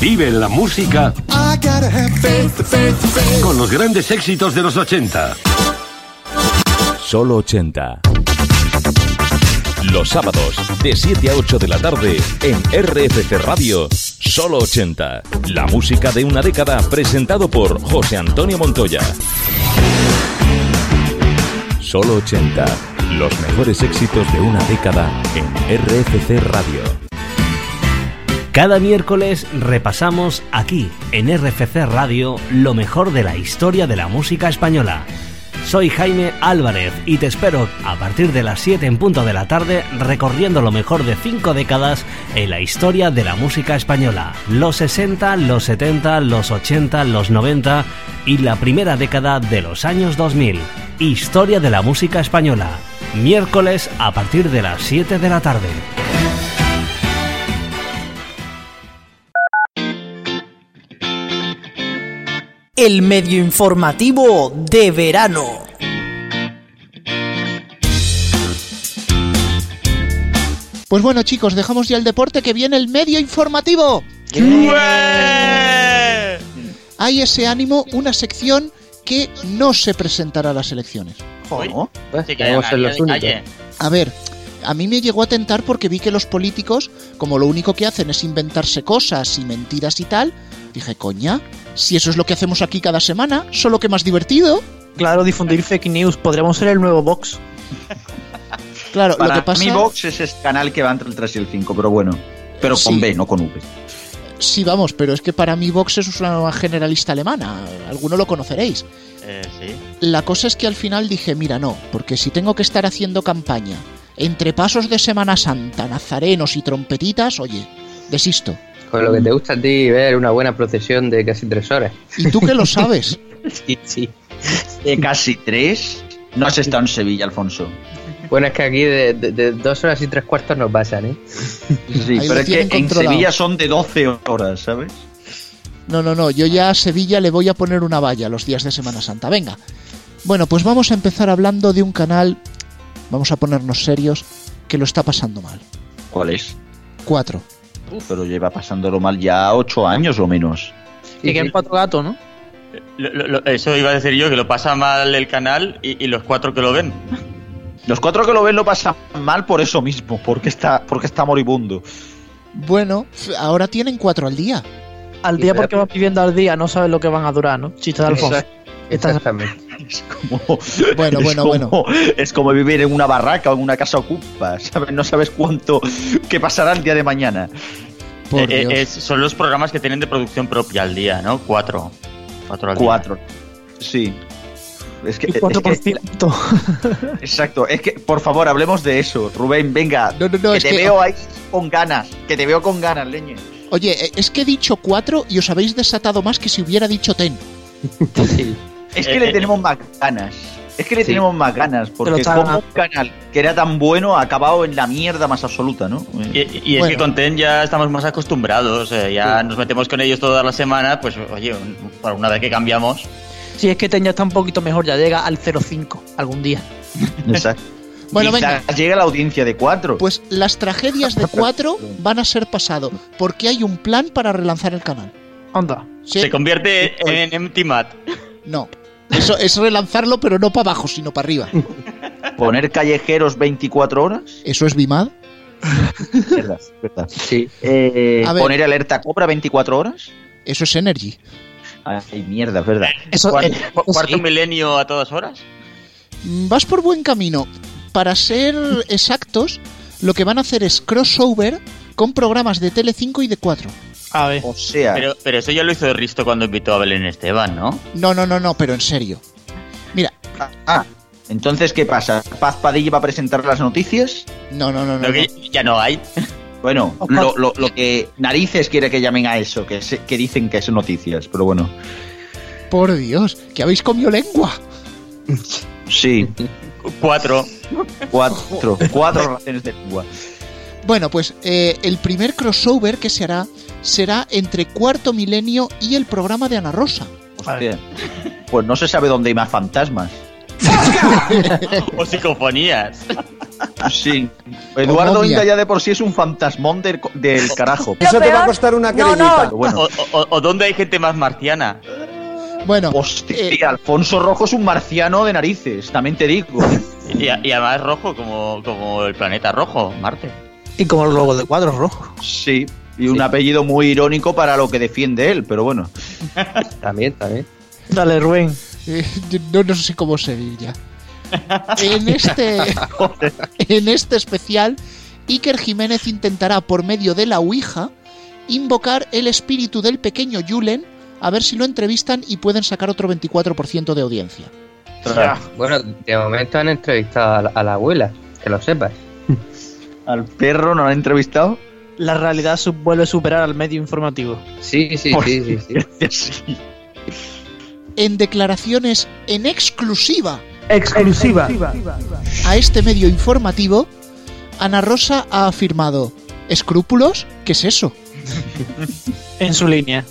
Vive la música con los grandes éxitos de los 80. Solo 80. Los sábados, de 7 a 8 de la tarde, en RFC Radio, Solo 80. La música de una década presentado por José Antonio Montoya. Solo 80. Los mejores éxitos de una década en RFC Radio. Cada miércoles repasamos aquí, en RFC Radio, lo mejor de la historia de la música española. Soy Jaime Álvarez y te espero a partir de las 7 en punto de la tarde recorriendo lo mejor de 5 décadas en la historia de la música española. Los 60, los 70, los 80, los 90 y la primera década de los años 2000. Historia de la música española. Miércoles a partir de las 7 de la tarde. El medio informativo de verano. Pues bueno, chicos, dejamos ya el deporte que viene el medio informativo. Hay ese ánimo, una sección que no se presentará a las elecciones. ¿Cómo? Sí, que Vamos a ser nadie- los únicos. oye, A ver, a mí me llegó a tentar porque vi que los políticos, como lo único que hacen es inventarse cosas y mentiras y tal, dije, coña, si eso es lo que hacemos aquí cada semana, solo que más divertido. Claro, difundir fake news. Podríamos ser el nuevo Vox. [LAUGHS] Claro, Para lo que pasa... mí Vox es el canal que va entre el 3 y el 5, pero bueno. Pero con Sí. B, no con V. Sí, vamos, pero es que para mí Vox es una generalista alemana. Alguno lo conoceréis. eh, sí. La cosa es que al final dije, mira, no, porque si tengo que estar haciendo campaña entre pasos de Semana Santa, nazarenos y trompetitas, oye, desisto. Con lo que te gusta a ti ver una buena procesión de casi tres horas. ¿Y tú que lo [LAUGHS] sabes? sí, sí. De casi tres. No has estado en Sevilla, Alfonso. Bueno, es que aquí de, de- de dos horas y tres cuartos nos pasan, ¿eh? Sí, Ahí pero es que en. Sevilla son de 12 horas, ¿sabes? No, no, no, yo ya a Sevilla le voy a poner una valla los días de Semana Santa. Venga. Bueno, pues vamos a empezar hablando de un canal, vamos a ponernos serios, que lo está pasando mal. ¿Cuál es? Cuatro. Pero lleva pasándolo mal ya 8 años o menos. Y que en cuatro gatos, ¿no? Lo- lo- lo- eso iba a decir yo, que lo pasa mal el canal y, y los cuatro que lo ven. Los cuatro que lo ven lo pasan mal por eso mismo, porque está, porque está moribundo. Bueno, ahora tienen cuatro al día. Al día porque van viviendo al día, no sabes lo que van a durar, ¿no? Chiste de Alfonso. Exactamente. Es como, [LAUGHS] Bueno, es bueno, como- bueno. Es como vivir en una barraca o en una casa ocupa, [LAUGHS] ¿sabes? No sabes cuánto, qué pasará el día de mañana. Por Eh, eh, Dios. es- son los programas que tienen de producción propia al día, ¿no? Cuatro. Cuatro al día. Cuatro. Sí. Es que, Y cuatro es por que- ciento. [LAUGHS] exacto, es que por favor hablemos de eso, Rubén, venga, No, no, no, que es te que- veo ahí con ganas, que te veo con ganas, leñe. Oye, eh, es que he dicho cuatro y os habéis desatado más que si hubiera dicho ten. Sí. Es que Eh, le eh, tenemos más ganas. Es que le Sí. tenemos más ganas, porque como un canal que era tan bueno ha acabado en la mierda más absoluta, ¿no? Y, y es Bueno. que con TEN ya estamos más acostumbrados, eh, ya nos metemos con ellos todas las semanas, pues oye, para una vez que cambiamos, Si es que Teña está un poquito mejor, ya llega al 0,5 algún día. [LAUGHS] Exacto. Bueno, Quizás venga. llega la audiencia de cuatro. Pues las tragedias de 4 van a ser pasado, porque hay un plan para relanzar el canal. Anda. Sí, se convierte en Empty Mat. no. Eso es relanzarlo, pero no para abajo, sino para arriba. Poner callejeros 24 horas. ¿Eso es Bimad? Verdad, verdad. Sí. Eh, poner alerta cobra 24 horas. Eso es Energy. Ay, mierda, es verdad. Eso, Cuarto, eh, cu- cuarto sí. milenio a todas horas. Mm, Vas por buen camino. Para ser exactos, lo que van a hacer es crossover con programas de Tele5 y de 4. A ver. O sea, Pero, pero eso ya lo hizo Risto cuando invitó a Belén Esteban, ¿no? No, no, no, no, pero en serio. Mira, ah, entonces ¿qué pasa? Paz Padilla va a presentar las noticias. no, no, no, no. Que no. ya no hay. Bueno, lo, lo- lo que narices quiere que llamen a eso, que, se- que dicen que son noticias, pero bueno, Por Dios, que habéis comido lengua. sí, Cuatro. cuatro, cuatro relaciones de lengua. Bueno, pues eh, el primer crossover que se hará será entre Cuarto Milenio y el programa de Ana Rosa. Hostia. [LAUGHS] Pues no se sabe dónde hay más fantasmas. [LAUGHS] o psicofonías. Sí. Eduardo. Inda ya de por sí es un fantasmón del, del [LAUGHS] carajo. Eso te va a costar una No, no. bueno, O, o- o dónde hay gente más marciana. Bueno, hostia, eh, Alfonso Rojo es un marciano de narices, también te digo. Y, y además rojo, como, como el planeta rojo, Marte. Y como el logo de cuadros rojo. Sí, y un apellido muy irónico para lo que defiende él, pero bueno. [LAUGHS] También, también. Dale, Rubén. eh, no, no sé cómo seguir ya. En este, [LAUGHS] en este especial, Iker Jiménez intentará por medio de la Ouija invocar el espíritu del pequeño Julen a ver si lo entrevistan y pueden sacar otro 24% de audiencia. Bueno, de momento han entrevistado a la, a la abuela, que lo sepas. Al perro no lo han entrevistado. La realidad vuelve a superar al medio informativo. Sí, sí, sí, sí, sí. [LAUGHS] Sí. En declaraciones en exclusiva Exclusiva. a este medio informativo, Ana Rosa ha afirmado: ¿Escrúpulos? ¿Qué es eso? [LAUGHS] En su línea.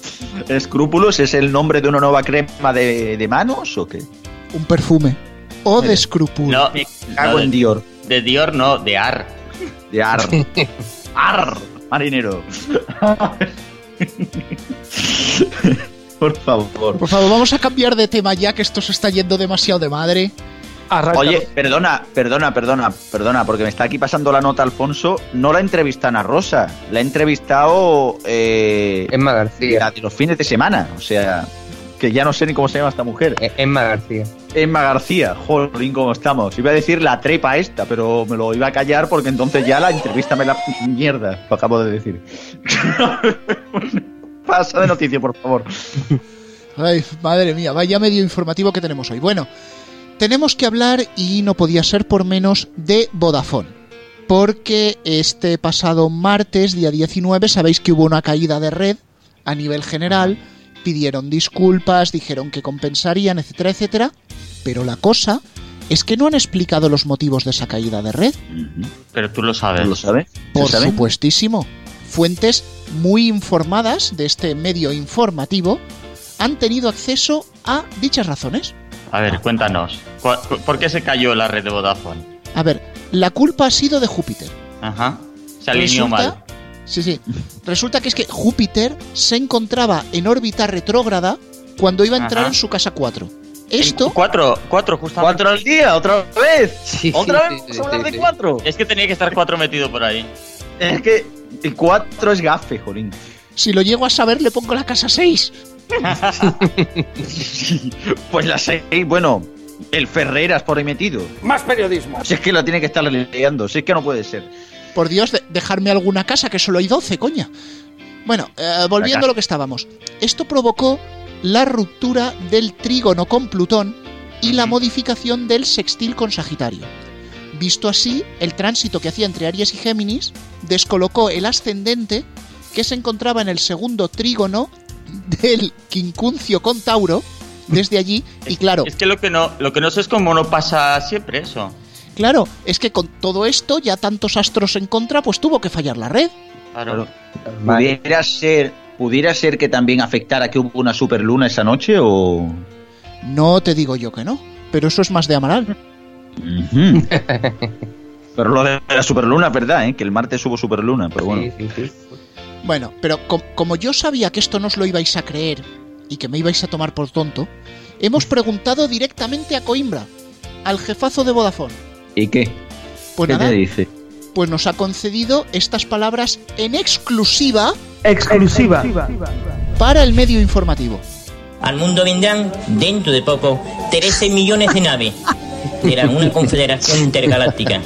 ¿Escrúpulos es el nombre de una nueva crema de, de manos o qué? Un perfume. O de escrúpulos. No, Cago no, en de, Dior. de Dior no, de Ar. De ar. [LAUGHS] ar, marinero. Por favor. Por favor, vamos a cambiar de tema ya que esto se está yendo demasiado de madre. Arranca. Oye, perdona, perdona, perdona, perdona, porque me está aquí pasando la nota Alfonso. No la entrevistan a Rosa, la ha entrevistado eh, Emma García. la de los fines de semana. O sea, que ya no sé ni cómo se llama esta mujer. E- Emma García. Emma García, jolín, ¿cómo estamos? Iba a decir la trepa esta, pero me lo iba a callar porque entonces ya la entrevista me la mierda, lo acabo de decir. [LAUGHS] Pasa de noticia, por favor. Ay, madre mía, vaya medio informativo que tenemos hoy. Bueno, tenemos que hablar, y no podía ser por menos, de Vodafone. Porque este pasado martes, día 19, sabéis que hubo una caída de red a nivel general, pidieron disculpas, dijeron que compensarían, etcétera, etcétera. Pero la cosa es que no han explicado los motivos de esa caída de red. Pero tú lo sabes. ¿Lo sabe? Por supuestísimo. Fuentes muy informadas de este medio informativo han tenido acceso a dichas razones. A ver, cuéntanos. ¿Cu- cu- ¿Por qué se cayó la red de Vodafone? A ver, la culpa ha sido de Júpiter. Ajá. Se alineó Resulta- mal. Sí, sí. Resulta que es que Júpiter se encontraba en órbita retrógrada cuando iba a entrar Ajá. en su casa 4. Esto, Cuatro, cuatro, justamente. ¿Cuatro al día? ¿Otra vez? Sí, ¿Otra sí, vez sí, vamos a hablar sí, de sí. cuatro? Es que tenía que estar cuatro metido por ahí. Es que el cuatro es gafe, jolín. si lo llego a saber, le pongo la casa 6. [LAUGHS] Pues la seis, bueno, el Ferreras por ahí metido. Más periodismo. Si es que lo tiene que estar liando, si es que no puede ser. Por Dios, de- dejarme alguna casa, que solo hay 12, coña. Bueno, eh, volviendo Acá. a lo que estábamos. Esto provocó la ruptura del trígono con Plutón y la modificación del sextil con Sagitario. Visto así, el tránsito que hacía entre Aries y Géminis descolocó el ascendente que se encontraba en el segundo trígono del quincuncio con Tauro desde allí y [LAUGHS] claro, Es que lo que no, lo que no sé es cómo no pasa siempre eso. Claro, es que con todo esto, ya tantos astros en contra, pues tuvo que fallar la red. Claro. ¿Pudiera ser, ¿Pudiera ser que también afectara que hubo una superluna esa noche o...? No te digo yo que no, pero eso es más de Amaral. [LAUGHS] Pero lo de la superluna es verdad, ¿eh? Que el martes hubo superluna, pero bueno. Bueno, pero com- como yo sabía que esto no os lo ibais a creer y que me ibais a tomar por tonto, hemos preguntado directamente a Coimbra, al jefazo de Vodafone. ¿Y qué? Pues ¿Qué nada, te dice? pues nos ha concedido estas palabras en exclusiva Exclusiva. para el medio informativo. Al mundo vendrán, dentro de poco, 13 millones de naves. Será una confederación intergaláctica.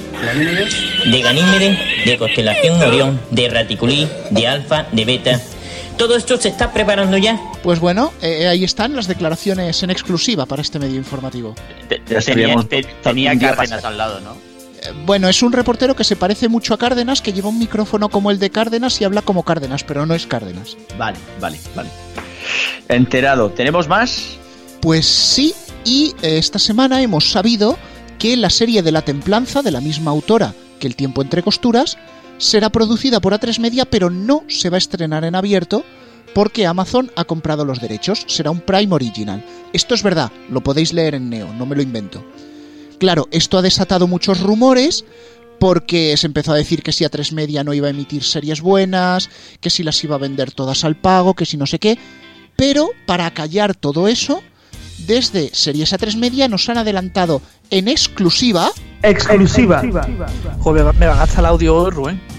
De Ganímede, de Constelación Orión, de Raticulí, de Alfa, de Beta. Todo esto se está preparando ya. Pues bueno, eh, ahí están las declaraciones en exclusiva para este medio informativo. Te- tenía sabíamos te- todo. tenía Cárdenas al lado, ¿no? Eh, Bueno, es un reportero que se parece mucho a Cárdenas, que lleva un micrófono como el de Cárdenas y habla como Cárdenas, pero no es Cárdenas. Vale, vale, vale. Enterado. ¿Tenemos más? Pues sí, y eh, esta semana hemos sabido que la serie de La Templanza, de la misma autora que El tiempo entre costuras, será producida por A3 Media, pero no se va a estrenar en abierto porque Amazon ha comprado los derechos. Será un Prime Original. Esto es verdad, lo podéis leer en Neo, no me lo invento. Claro, esto ha desatado muchos rumores porque se empezó a decir que si A3 Media no iba a emitir series buenas, que si las iba a vender todas al pago, que si no sé qué. Pero para callar todo eso, desde Series A3 Media nos han adelantado en exclusiva. Exclusiva. Joder, me va a gastar el audio hoy, Rubén.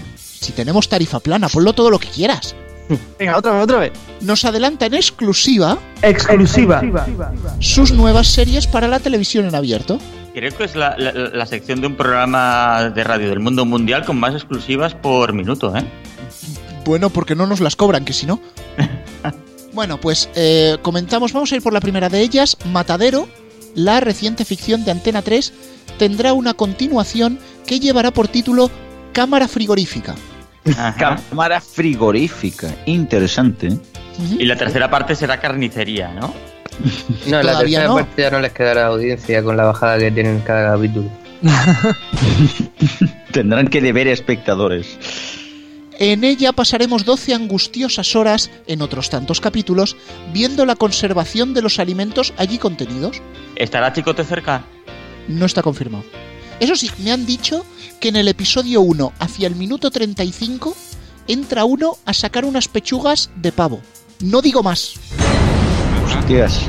Si tenemos tarifa plana, ponlo todo lo que quieras. Venga, otra vez, otra vez. Nos adelanta en exclusiva Exclusiva. sus nuevas series para la televisión en abierto. Creo que es la, la- la sección de un programa de radio del mundo mundial con más exclusivas por minuto, ¿eh? Bueno, porque no nos las cobran, que si no. [LAUGHS] bueno, pues eh, comentamos, vamos a ir por la primera de ellas. Matadero, la reciente ficción de Antena 3, tendrá una continuación que llevará por título Cámara Frigorífica. Cámara frigorífica. Interesante. Y la tercera parte será carnicería, ¿no? No, la tercera no. parte ya no les quedará audiencia con la bajada que tienen cada capítulo. [LAUGHS] Tendrán que deber espectadores. En ella pasaremos 12 angustiosas horas, en otros tantos capítulos, viendo la conservación de los alimentos allí contenidos. ¿Estará Chicote cerca? No está confirmado. Eso sí, me han dicho que en el episodio 1, hacia el minuto 35, entra uno a sacar unas pechugas de pavo. No digo más. Hostias.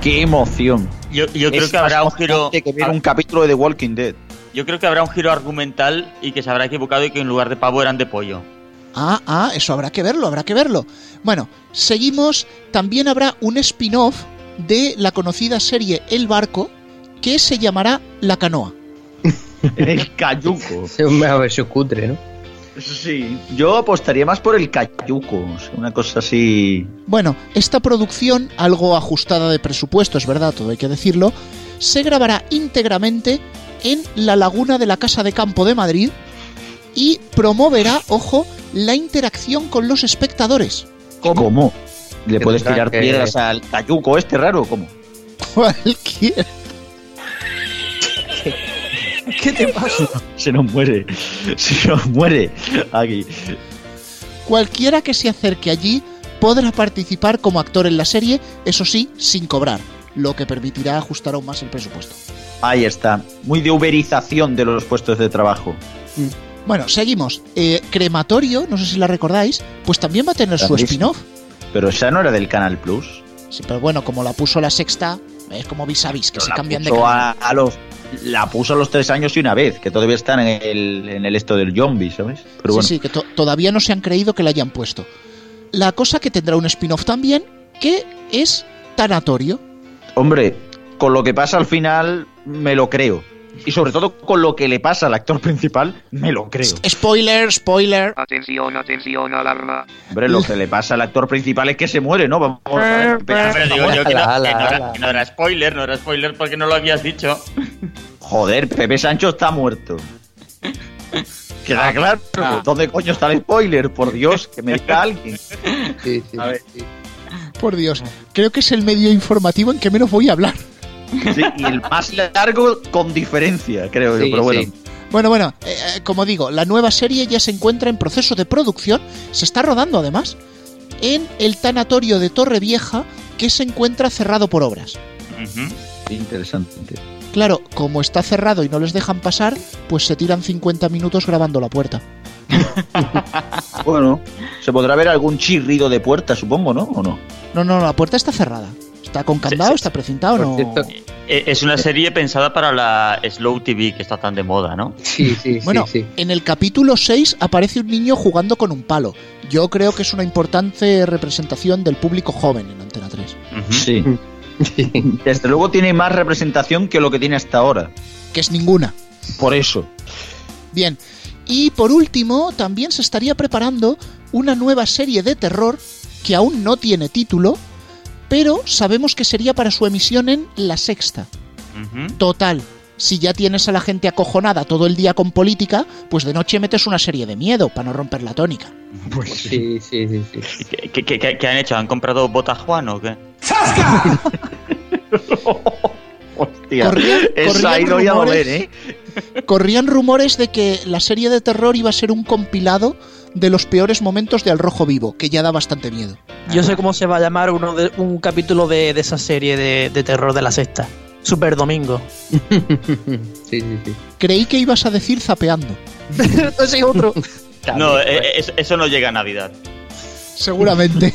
Qué emoción. Yo, yo creo Es que habrá un giro. emocionante que ver un capítulo de The Walking Dead. Yo creo que habrá un giro argumental y que se habrá equivocado y que en lugar de pavo eran de pollo. Ah, ah, eso habrá que verlo, habrá que verlo. Bueno, seguimos. También habrá un spin-off de la conocida serie El Barco que se llamará La Canoa. [LAUGHS] El cayuco. Es una versión cutre, ¿no? Sí. Yo apostaría más por el cayuco. Una cosa así. Bueno, esta producción, algo ajustada de presupuesto, es verdad, todo hay que decirlo, se grabará íntegramente en la laguna de la Casa de Campo de Madrid y promoverá, ojo, la interacción con los espectadores. ¿Cómo? ¿Le puedes tirar que- piedras al cayuco este raro o cómo? [LAUGHS] Cualquier. ¿Qué te pasa? [LAUGHS] Se nos muere. Se nos muere. Aquí. Cualquiera que se acerque allí podrá participar como actor en la serie, eso sí, sin cobrar, lo que permitirá ajustar aún más el presupuesto. Ahí está. Muy de uberización de los puestos de trabajo. Bueno, seguimos. Eh, Crematorio, no sé si la recordáis, pues también va a tener su spin-off. Pero esa no era del Canal Plus. Sí, pero bueno, como la puso la sexta, es como vis a vis, que se cambian de canal. a, a los la puso a los tres años y una vez, que todavía están en el, en el esto del zombie, ¿sabes? Pero sí, bueno, sí, que to- todavía no se han creído que la hayan puesto. La cosa que tendrá un spin-off también, que es Tanatorio. hombre, con lo que pasa al final, me lo creo. Y sobre todo con lo que le pasa al actor principal, me lo creo. Spoiler, spoiler. Atención, atención, alarma. Hombre, lo que le pasa al actor principal es que se muere, ¿no? Vamos a ver. Pero digo yo que no, Ala, ala, que no era, ala. que no era spoiler, no era spoiler porque no lo habías dicho. Joder, Pepe Sancho está muerto. Queda claro. Ah. ¿Dónde coño está el spoiler? Por Dios, que me diga alguien. Sí, sí. A ver. sí. Por Dios, creo que es el medio informativo en que menos voy a hablar. Sí, y el más largo con diferencia, creo yo, pero bueno. sí. Bueno, bueno, eh, eh, como digo, la nueva serie ya se encuentra en proceso de producción, se está rodando además, en el tanatorio de Torrevieja que se encuentra cerrado por obras. Interesante. Claro, como está cerrado y no les dejan pasar, pues se tiran 50 minutos grabando la puerta. [LAUGHS] Bueno, se podrá ver algún chirrido de puerta, supongo, ¿no? ¿O no? No, no, la puerta está cerrada. Está con candado, está precintado, no. Eh, Es una serie pensada para la Slow TV que está tan de moda, ¿no? Sí, sí, Bueno, en el capítulo 6 aparece un niño jugando con un palo. Yo creo que es una importante representación del público joven en Antena 3. [LAUGHS] Sí. Desde luego tiene más representación que lo que tiene hasta ahora. Que es ninguna. Por eso. Bien. Y por último, también se estaría preparando una nueva serie de terror que aún no tiene título, pero sabemos que sería para su emisión en La Sexta. Total. Si ya tienes a la gente acojonada todo el día con política, pues de noche metes una serie de miedo para no romper la tónica. [LAUGHS] Pues sí, sí, sí, sí. ¿Qué, qué- qué- qué- qué han hecho? ¿Han comprado Bota Juan o qué? [LAUGHS] Hostia, Corrían- esa corrían ahí no voy a rumores. mover, ¿eh? Corrían rumores de que la serie de terror iba a ser un compilado de los peores momentos de Al Rojo Vivo, que ya da bastante miedo. Yo sé cómo se va a llamar uno de, un capítulo de, de esa serie de, de terror de la sexta. Super Domingo. [LAUGHS] Sí, sí, sí. Creí que ibas a decir zapeando. [LAUGHS] Ese es otro. No, eh, eso, eso no llega a Navidad. Seguramente.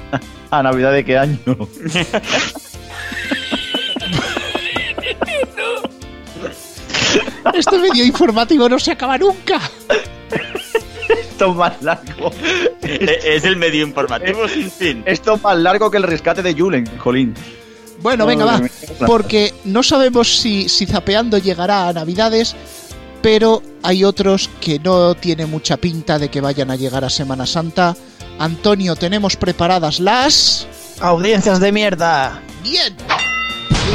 [LAUGHS] ¿A Navidad de qué año? Este medio informativo no se acaba nunca. Esto es más largo. Es el medio informativo sin fin. Esto es más largo que el rescate de Julen, Jolín. Bueno, venga, va. Porque no sabemos si, si Zapeando llegará a Navidades, pero hay otros que no tiene mucha pinta de que vayan a llegar a Semana Santa. Antonio, tenemos preparadas las... Audiencias de mierda. Bien.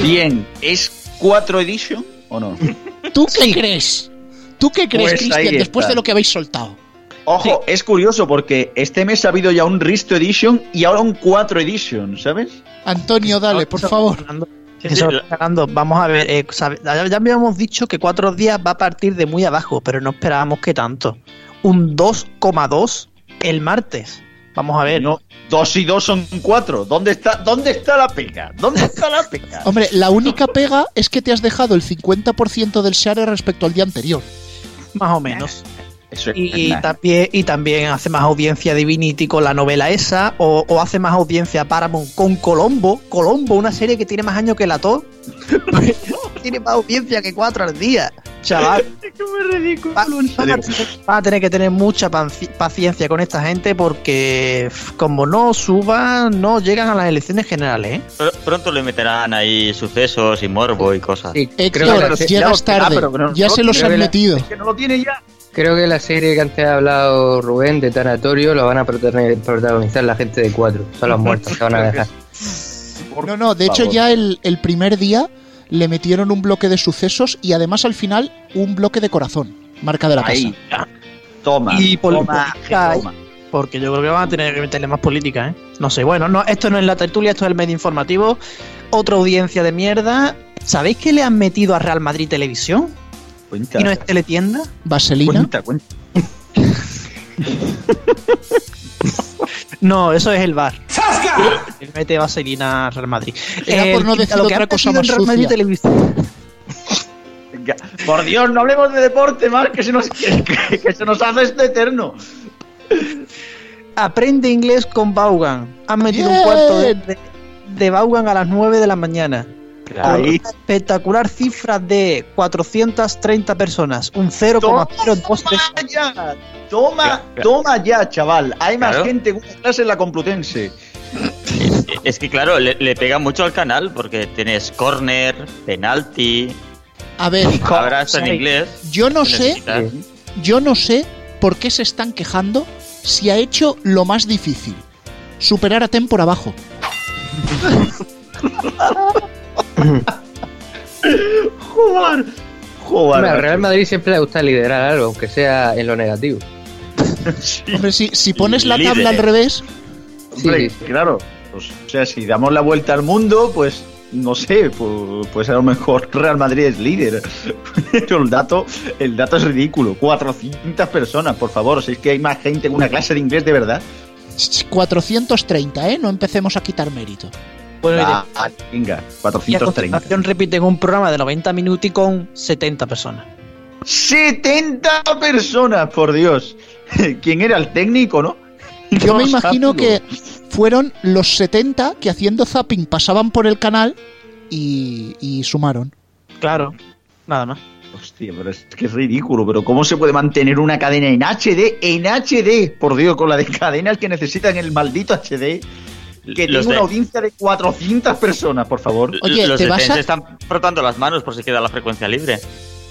Bien, ¿es 4 edition o no? [LAUGHS] ¿Tú qué crees? ¿Tú qué crees, Pues Cristian, después de lo que habéis soltado? Ojo, es curioso porque este mes ha habido ya un Risto Edition y ahora un 4 Edition, ¿sabes? Antonio, dale, por favor. Fernando, vamos a ver. eh, ya habíamos dicho que cuatro días va a partir de muy abajo, pero no esperábamos que tanto. Un 2,2 el martes. Vamos a ver. No, 2 y 2 son 4. ¿Dónde está, ¿Dónde está la pega? ¿Dónde está la pega? [LAUGHS] Hombre, la única pega es que te has dejado el 50% del share respecto al día anterior. Más o menos. Eso es Y, nada. también, y también hace más audiencia Divinity con la novela esa, o, o hace más audiencia Paramount con Colombo. Colombo, una serie que tiene más años que la [LAUGHS] TO. [LAUGHS] tiene más audiencia que cuatro al día. Chaval. [LAUGHS] Va- van, a tener, van a tener que tener mucha paciencia con esta gente porque como no suban, no llegan a las elecciones generales. ¿eh? Pr- Pronto le meterán ahí sucesos y morbo y cosas. Sí, Héctor, creo, que la, se- llegas ya, tarde. pero que ya no se los han la- metido. Que no lo tiene ya. creo que la serie que antes ha hablado Rubén de Tanatorio lo van a protagoni- protagonizar la gente de cuatro. Son los [LAUGHS] muertos que van a dejar. No, no, de hecho ya el, el primer día le metieron un bloque de sucesos y además al final un bloque de corazón. Marca de la casa. Ahí. Toma. Y toma, política, toma. Porque yo creo que van a tener que meterle más política, ¿eh? No sé, bueno, no, esto no es la tertulia, esto es el medio informativo. Otra audiencia de mierda. ¿Sabéis que le han metido a Real Madrid Televisión? Cuenta. ¿Y no es teletienda? Vaselina. Cuenta, cuenta. [LAUGHS] No, eso es el bar. Él mete vaselina a Real Madrid. Era por no decir lo que otra cosa más en Real Madrid. Televisión. Por Dios, no hablemos de deporte más, que se nos, que, que- que se nos hace este eterno. Aprende inglés con Vaughan. Han metido Bien. un cuarto de, de, de Vaughan a las 9 de la mañana. Una espectacular cifra de 430 personas. Un Toma 0,023. ya, toma, toma ya, chaval. Hay más Claro. gente una clase en la Complutense. Es que claro, le, le pega mucho al canal porque tienes corner, penalti, A ver, ahora está en inglés. yo no que sé, yo no sé por qué se están quejando si ha hecho lo más difícil. Superar a Tem por abajo. [LAUGHS] [LAUGHS] Jugar. Jugar. Hombre, al Real Madrid siempre le gusta liderar algo, aunque sea en lo negativo. [LAUGHS] Hombre, si, si pones la Líder. tabla al revés, Hombre, Sí, claro. Pues, o sea, si damos la vuelta al mundo, pues no sé, pues, pues a lo mejor [LAUGHS] Real Madrid es líder. Pero el dato, el dato es ridículo. 400 personas, por favor. Si es que hay más gente en una clase de inglés de verdad. 430, ¿eh? No empecemos a quitar mérito. Bueno, Ah, venga, y a 430. continuación repiten un programa de 90 minutos y con 70 personas. 70 personas, por Dios. [LAUGHS] ¿Quién era el técnico, no? Yo me imagino que fueron los 70 que haciendo zapping pasaban por el canal y, y sumaron. Claro, nada más. Hostia, pero es que es ridículo. Pero ¿cómo se puede mantener una cadena en HD? En HD, por Dios, con la de cadenas que necesitan el maldito HD. Que Los tengo de- una audiencia de 400 personas, por favor. Oye, Los ¿te de vas Ten a- están frotando las manos por si queda la frecuencia libre.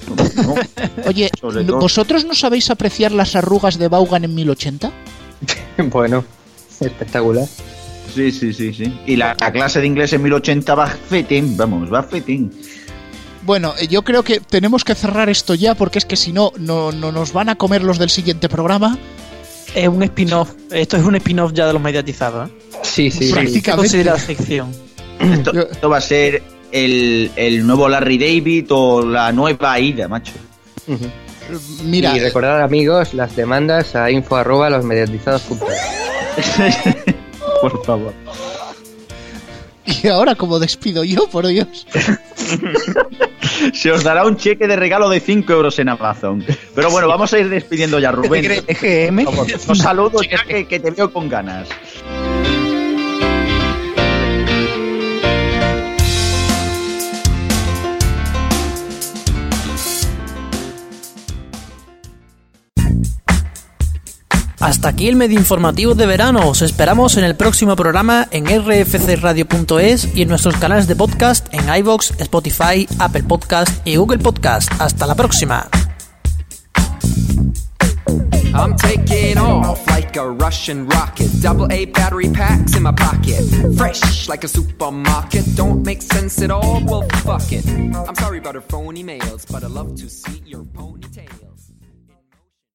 [LAUGHS] Oye. ¿vosotros no sabéis apreciar las arrugas de Vaughan en 1080? [LAUGHS] bueno, espectacular. Sí, sí, sí, sí. Y la, la clase de inglés en 1080 va fetén, vamos, va fetén. Bueno, eh, yo creo que tenemos que cerrar esto ya porque es que si no, no, no nos van a comer los del siguiente programa. Es un spin-off. Esto es un spin-off ya de los mediatizados. ¿eh? Sí, sí, Prácticamente. considera sección. [CLEARS THROAT] Esto, esto va a ser el, el nuevo Larry David o la nueva Aida, macho. Mira, Y recordad, amigos, las demandas a info arroba los [LAUGHS] Por favor. [LAUGHS] y ahora como despido yo, por Dios. [LAUGHS] Se os dará un cheque de regalo de 5 euros en Amazon. Pero bueno, vamos a ir despidiendo ya, Rubén. EGM. Favor, [LAUGHS] Un saludo ya que, que te veo con ganas. Hasta aquí el medio informativo de verano. Os esperamos en el próximo programa en rfcradio.es y en nuestros canales de podcast en iVoox, Spotify, Apple Podcast y Google Podcast. Hasta la próxima. I'm taking off like a Russian rocket. Double A battery packs in my pocket. Fresh like a supermarket. Don't make sense at all. Well, fuck it. I'm sorry about her phony mails, but I love to see your ponytail.